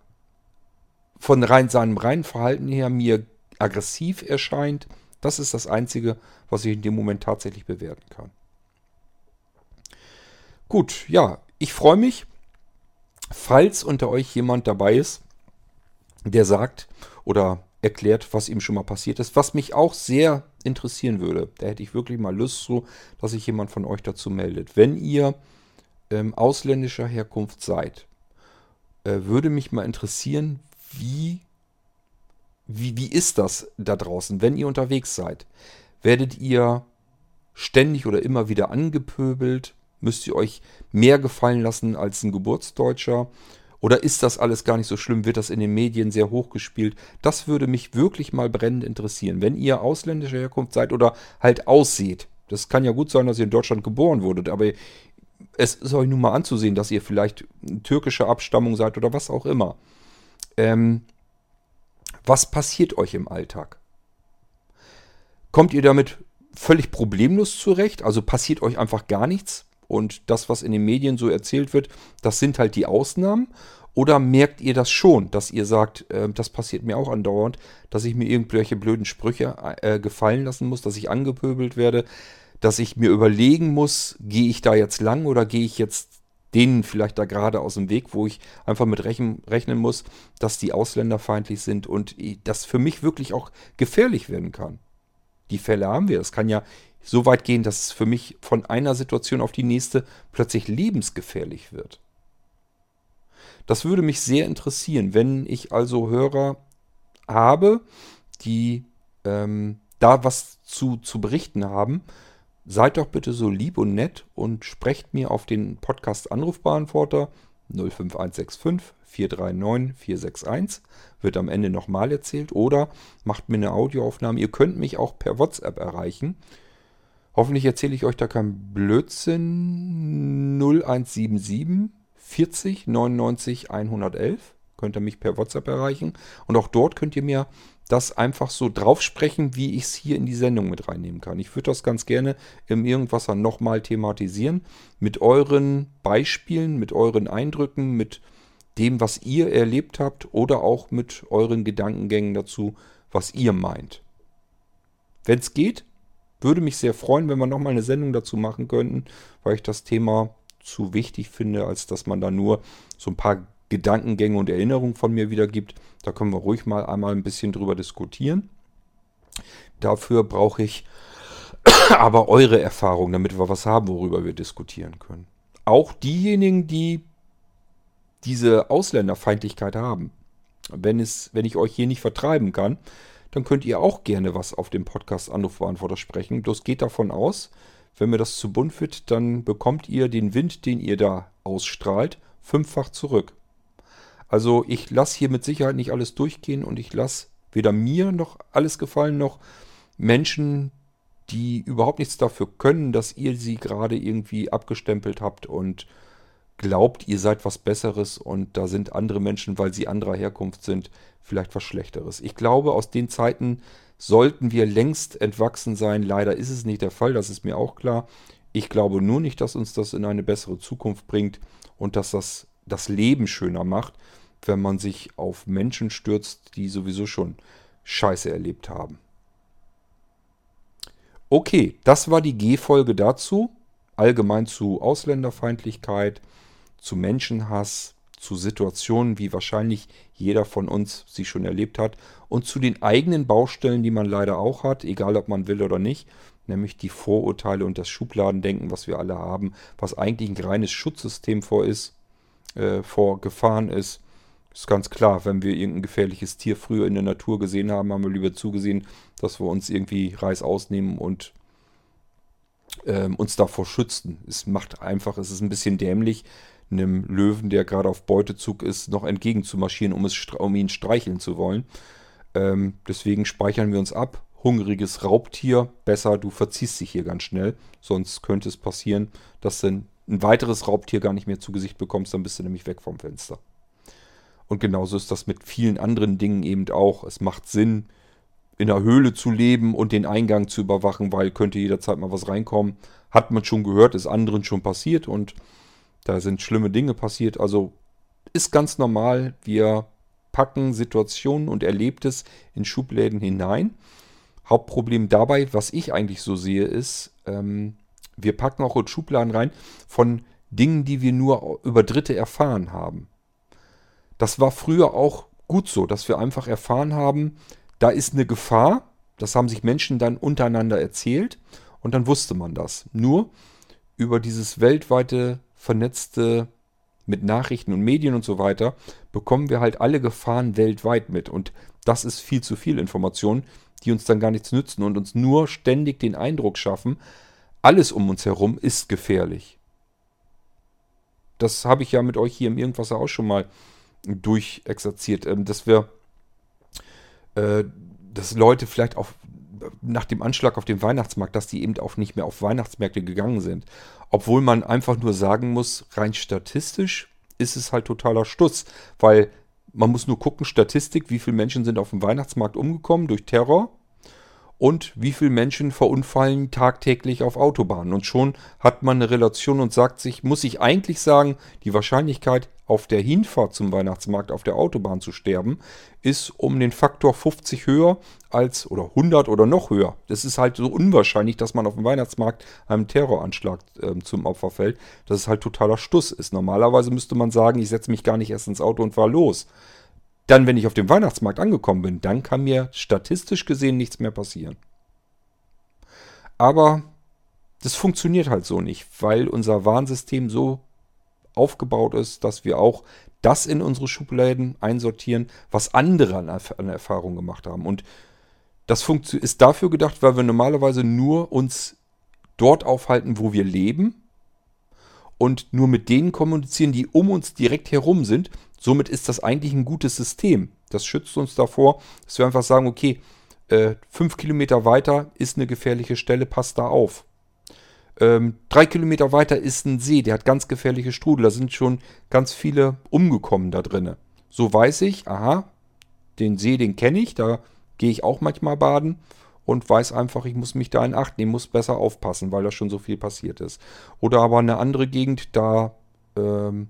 S1: von rein seinem reinen Verhalten her mir aggressiv erscheint. Das ist das Einzige, was ich in dem Moment tatsächlich bewerten kann. Gut, ja, ich freue mich, falls unter euch jemand dabei ist, der sagt oder erklärt, was ihm schon mal passiert ist, was mich auch sehr interessieren würde. Da hätte ich wirklich mal Lust zu, dass sich jemand von euch dazu meldet. Wenn ihr ähm, ausländischer Herkunft seid, äh, würde mich mal interessieren, wie, wie, wie ist das da draußen, wenn ihr unterwegs seid? Werdet ihr ständig oder immer wieder angepöbelt? Müsst ihr euch mehr gefallen lassen als ein Geburtsdeutscher? Oder ist das alles gar nicht so schlimm? Wird das in den Medien sehr hochgespielt? Das würde mich wirklich mal brennend interessieren. Wenn ihr ausländischer Herkunft seid oder halt ausseht. Das kann ja gut sein, dass ihr in Deutschland geboren wurdet, aber es ist euch nun mal anzusehen, dass ihr vielleicht türkischer Abstammung seid oder was auch immer. Ähm, was passiert euch im Alltag? Kommt ihr damit völlig problemlos zurecht? Also passiert euch einfach gar nichts? und das, was in den Medien so erzählt wird, das sind halt die Ausnahmen? Oder merkt ihr das schon, dass ihr sagt, äh, das passiert mir auch andauernd, dass ich mir irgendwelche blöden Sprüche äh, gefallen lassen muss, dass ich angepöbelt werde, dass ich mir überlegen muss, gehe ich da jetzt lang oder gehe ich jetzt denen vielleicht da gerade aus dem Weg, wo ich einfach mit rechnen, rechnen muss, dass die ausländerfeindlich sind und das für mich wirklich auch gefährlich werden kann. Die Fälle haben wir. Es kann ja so weit gehen, dass es für mich von einer Situation auf die nächste plötzlich lebensgefährlich wird. Das würde mich sehr interessieren, wenn ich also Hörer habe, die ähm, da was zu, zu berichten haben. Seid doch bitte so lieb und nett und sprecht mir auf den Podcast Anrufbeantworter 05165 439 461. Wird am Ende nochmal erzählt. Oder macht mir eine Audioaufnahme. Ihr könnt mich auch per WhatsApp erreichen. Hoffentlich erzähle ich euch da keinen Blödsinn. 0177 40 99 111. Könnt ihr mich per WhatsApp erreichen. Und auch dort könnt ihr mir das einfach so draufsprechen, wie ich es hier in die Sendung mit reinnehmen kann. Ich würde das ganz gerne im Irgendwasser nochmal thematisieren. Mit euren Beispielen, mit euren Eindrücken, mit dem, was ihr erlebt habt oder auch mit euren Gedankengängen dazu, was ihr meint. Wenn es geht, würde mich sehr freuen, wenn wir nochmal eine Sendung dazu machen könnten, weil ich das Thema zu wichtig finde, als dass man da nur so ein paar Gedankengänge und Erinnerungen von mir wiedergibt. Da können wir ruhig mal einmal ein bisschen drüber diskutieren. Dafür brauche ich aber eure Erfahrung, damit wir was haben, worüber wir diskutieren können. Auch diejenigen, die diese Ausländerfeindlichkeit haben. Wenn, es, wenn ich euch hier nicht vertreiben kann, dann könnt ihr auch gerne was auf dem Podcast Anrufbeantworter sprechen. Bloß geht davon aus, wenn mir das zu bunt wird, dann bekommt ihr den Wind, den ihr da ausstrahlt, fünffach zurück. Also ich lasse hier mit Sicherheit nicht alles durchgehen und ich lasse weder mir noch alles gefallen, noch Menschen, die überhaupt nichts dafür können, dass ihr sie gerade irgendwie abgestempelt habt und glaubt, ihr seid was Besseres und da sind andere Menschen, weil sie anderer Herkunft sind, vielleicht was Schlechteres. Ich glaube, aus den Zeiten sollten wir längst entwachsen sein. Leider ist es nicht der Fall, das ist mir auch klar. Ich glaube nur nicht, dass uns das in eine bessere Zukunft bringt und dass das das Leben schöner macht, wenn man sich auf Menschen stürzt, die sowieso schon Scheiße erlebt haben. Okay, das war die G-Folge dazu. Allgemein zu Ausländerfeindlichkeit, zu Menschenhass, zu Situationen, wie wahrscheinlich jeder von uns sie schon erlebt hat und zu den eigenen Baustellen, die man leider auch hat, egal ob man will oder nicht, nämlich die Vorurteile und das Schubladendenken, was wir alle haben, was eigentlich ein reines Schutzsystem vor ist, äh, vor Gefahren ist. Ist ganz klar, wenn wir irgendein gefährliches Tier früher in der Natur gesehen haben, haben wir lieber zugesehen, dass wir uns irgendwie Reis ausnehmen und ähm, uns davor schützen. Es macht einfach, es ist ein bisschen dämlich, einem Löwen, der gerade auf Beutezug ist, noch entgegenzumarschieren, um, es, um ihn streicheln zu wollen. Ähm, deswegen speichern wir uns ab. Hungriges Raubtier, besser, du verziehst dich hier ganz schnell. Sonst könnte es passieren, dass du ein weiteres Raubtier gar nicht mehr zu Gesicht bekommst, dann bist du nämlich weg vom Fenster. Und genauso ist das mit vielen anderen Dingen eben auch. Es macht Sinn, in der Höhle zu leben und den Eingang zu überwachen, weil könnte jederzeit mal was reinkommen. Hat man schon gehört, ist anderen schon passiert und da sind schlimme Dinge passiert. Also ist ganz normal. Wir packen Situationen und Erlebtes in Schubläden hinein. Hauptproblem dabei, was ich eigentlich so sehe, ist, ähm, wir packen auch in Schubladen rein von Dingen, die wir nur über Dritte erfahren haben. Das war früher auch gut so, dass wir einfach erfahren haben, da ist eine Gefahr. Das haben sich Menschen dann untereinander erzählt und dann wusste man das. Nur über dieses weltweite vernetzte mit Nachrichten und Medien und so weiter bekommen wir halt alle Gefahren weltweit mit und das ist viel zu viel Information, die uns dann gar nichts nützen und uns nur ständig den Eindruck schaffen, alles um uns herum ist gefährlich. Das habe ich ja mit euch hier im Irgendwas auch schon mal durchexerziert, ähm, dass wir, äh, dass Leute vielleicht auch nach dem Anschlag auf dem Weihnachtsmarkt, dass die eben auch nicht mehr auf Weihnachtsmärkte gegangen sind. Obwohl man einfach nur sagen muss, rein statistisch ist es halt totaler Stuss, weil man muss nur gucken, Statistik, wie viele Menschen sind auf dem Weihnachtsmarkt umgekommen durch Terror und wie viele Menschen verunfallen tagtäglich auf Autobahnen. Und schon hat man eine Relation und sagt sich, muss ich eigentlich sagen, die Wahrscheinlichkeit, auf der Hinfahrt zum Weihnachtsmarkt auf der Autobahn zu sterben, ist um den Faktor 50 höher als, oder 100 oder noch höher. Das ist halt so unwahrscheinlich, dass man auf dem Weihnachtsmarkt einem Terroranschlag äh, zum Opfer fällt, dass es halt totaler Stuss ist. Normalerweise müsste man sagen, ich setze mich gar nicht erst ins Auto und fahre los. Dann, wenn ich auf dem Weihnachtsmarkt angekommen bin, dann kann mir statistisch gesehen nichts mehr passieren. Aber das funktioniert halt so nicht, weil unser Warnsystem so aufgebaut ist, dass wir auch das in unsere Schubladen einsortieren, was andere an, an Erfahrung gemacht haben. Und das ist dafür gedacht, weil wir normalerweise nur uns dort aufhalten, wo wir leben und nur mit denen kommunizieren, die um uns direkt herum sind. Somit ist das eigentlich ein gutes System. Das schützt uns davor, dass wir einfach sagen, okay, äh, fünf Kilometer weiter ist eine gefährliche Stelle, passt da auf. Ähm, drei Kilometer weiter ist ein See, der hat ganz gefährliche Strudel. Da sind schon ganz viele umgekommen da drinnen. So weiß ich, aha, den See, den kenne ich, da gehe ich auch manchmal baden und weiß einfach, ich muss mich da in Acht nehmen, muss besser aufpassen, weil da schon so viel passiert ist. Oder aber eine andere Gegend, da ähm,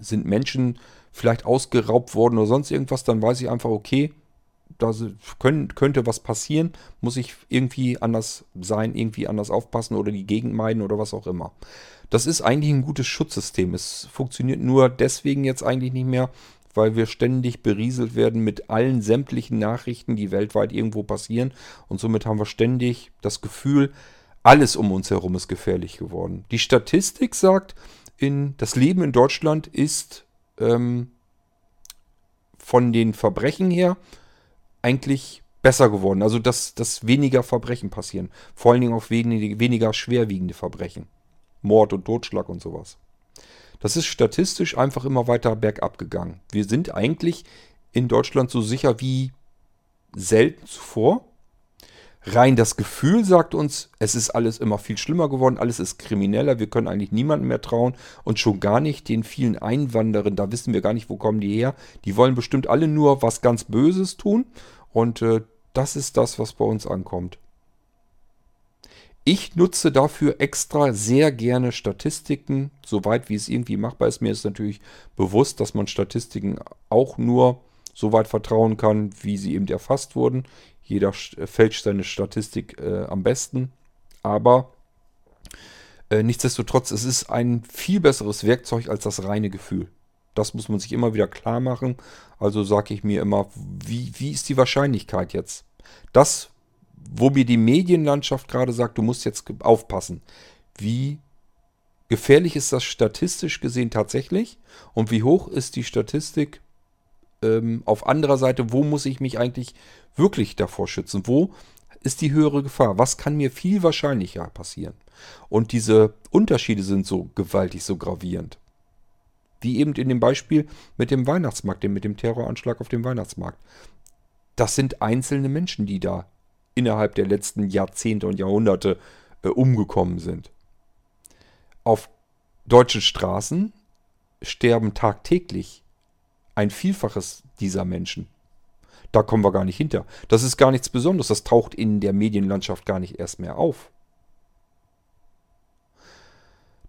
S1: sind Menschen vielleicht ausgeraubt worden oder sonst irgendwas, dann weiß ich einfach, okay, da können, könnte was passieren, muss ich irgendwie anders sein, irgendwie anders aufpassen oder die Gegend meiden oder was auch immer. Das ist eigentlich ein gutes Schutzsystem. Es funktioniert nur deswegen jetzt eigentlich nicht mehr, weil wir ständig berieselt werden mit allen sämtlichen Nachrichten, die weltweit irgendwo passieren. Und somit haben wir ständig das Gefühl, alles um uns herum ist gefährlich geworden. Die Statistik sagt, in, das Leben in Deutschland ist ähm, von den Verbrechen her eigentlich besser geworden. Also dass, dass weniger Verbrechen passieren. Vor allen Dingen auch wenig, weniger schwerwiegende Verbrechen. Mord und Totschlag und sowas. Das ist statistisch einfach immer weiter bergab gegangen. Wir sind eigentlich in Deutschland so sicher wie selten zuvor. Rein das Gefühl sagt uns, es ist alles immer viel schlimmer geworden, alles ist krimineller, wir können eigentlich niemandem mehr trauen und schon gar nicht den vielen Einwanderern, da wissen wir gar nicht, wo kommen die her. Die wollen bestimmt alle nur was ganz Böses tun und äh, das ist das, was bei uns ankommt. Ich nutze dafür extra sehr gerne Statistiken, soweit wie es irgendwie machbar ist. Mir ist natürlich bewusst, dass man Statistiken auch nur so weit vertrauen kann, wie sie eben erfasst wurden. Jeder äh, fälscht seine Statistik äh, am besten. Aber äh, nichtsdestotrotz, es ist ein viel besseres Werkzeug als das reine Gefühl. Das muss man sich immer wieder klar machen. Also sage ich mir immer, wie, wie ist die Wahrscheinlichkeit jetzt? Das, wo mir die Medienlandschaft gerade sagt, du musst jetzt aufpassen. Wie gefährlich ist das statistisch gesehen tatsächlich? Und wie hoch ist die Statistik ähm, auf anderer Seite, wo muss ich mich eigentlich wirklich davor schützen? Wo ist die höhere Gefahr? Was kann mir viel wahrscheinlicher passieren? Und diese Unterschiede sind so gewaltig, so gravierend. Wie eben in dem Beispiel mit dem Weihnachtsmarkt, mit dem Terroranschlag auf dem Weihnachtsmarkt. Das sind einzelne Menschen, die da innerhalb der letzten Jahrzehnte und Jahrhunderte äh, umgekommen sind. Auf deutschen Straßen sterben tagtäglich ein Vielfaches dieser Menschen. Da kommen wir gar nicht hinter. Das ist gar nichts Besonderes. Das taucht in der Medienlandschaft gar nicht erst mehr auf.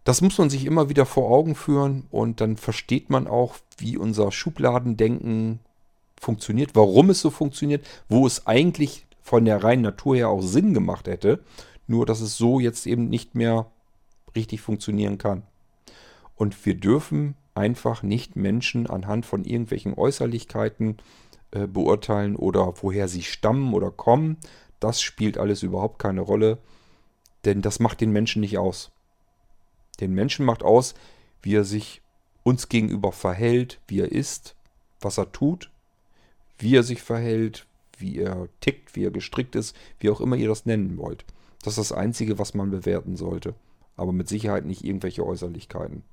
S1: Das muss man sich immer wieder vor Augen führen und dann versteht man auch, wie unser Schubladendenken funktioniert, warum es so funktioniert, wo es eigentlich von der reinen Natur her auch Sinn gemacht hätte, nur dass es so jetzt eben nicht mehr richtig funktionieren kann. Und wir dürfen einfach nicht Menschen anhand von irgendwelchen Äußerlichkeiten äh, beurteilen oder woher sie stammen oder kommen. Das spielt alles überhaupt keine Rolle, denn das macht den Menschen nicht aus. Den Menschen macht aus, wie er sich uns gegenüber verhält, wie er ist, was er tut, wie er sich verhält, wie er tickt, wie er gestrickt ist, wie auch immer ihr das nennen wollt. Das ist das Einzige, was man bewerten sollte. Aber mit Sicherheit nicht irgendwelche Äußerlichkeiten.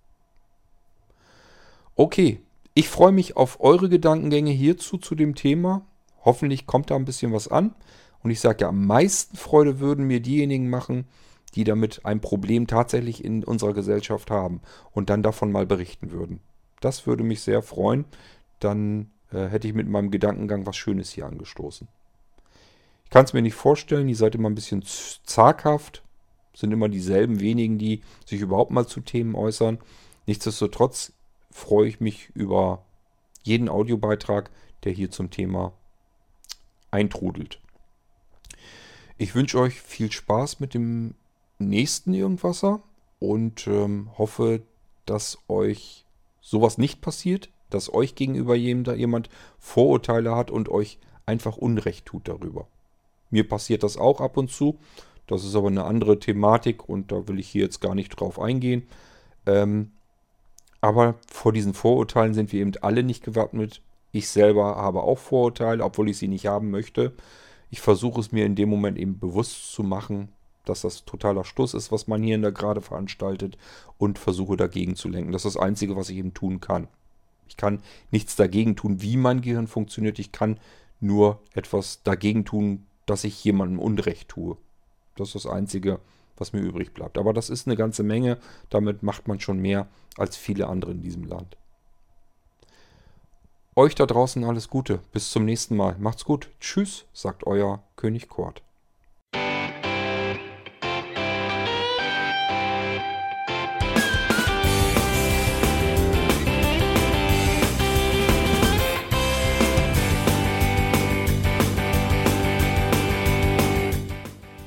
S1: Okay, ich freue mich auf eure Gedankengänge hierzu zu dem Thema. Hoffentlich kommt da ein bisschen was an. Und ich sage ja, am meisten Freude würden mir diejenigen machen, die damit ein Problem tatsächlich in unserer Gesellschaft haben und dann davon mal berichten würden. Das würde mich sehr freuen. Dann äh, hätte ich mit meinem Gedankengang was Schönes hier angestoßen. Ich kann es mir nicht vorstellen, ihr seid immer ein bisschen zaghaft, sind immer dieselben wenigen, die sich überhaupt mal zu Themen äußern. Nichtsdestotrotz freue ich mich über jeden Audiobeitrag, der hier zum Thema eintrudelt. Ich wünsche euch viel Spaß mit dem nächsten Irgendwasser und ähm, hoffe, dass euch sowas nicht passiert, dass euch gegenüber jemand Vorurteile hat und euch einfach Unrecht tut darüber. Mir passiert das auch ab und zu. Das ist aber eine andere Thematik und da will ich hier jetzt gar nicht drauf eingehen. Ähm, aber vor diesen Vorurteilen sind wir eben alle nicht gewappnet. Ich selber habe auch Vorurteile, obwohl ich sie nicht haben möchte. Ich versuche es mir in dem Moment eben bewusst zu machen, dass das totaler Stoß ist, was man hier in der gerade veranstaltet und versuche dagegen zu lenken. Das ist das Einzige, was ich eben tun kann. Ich kann nichts dagegen tun, wie mein Gehirn funktioniert. Ich kann nur etwas dagegen tun, dass ich jemandem Unrecht tue. Das ist das Einzige, was mir übrig bleibt. Aber das ist eine ganze Menge. Damit macht man schon mehr als viele andere in diesem Land. Euch da draußen alles Gute. Bis zum nächsten Mal. Macht's gut. Tschüss, sagt euer König Kort.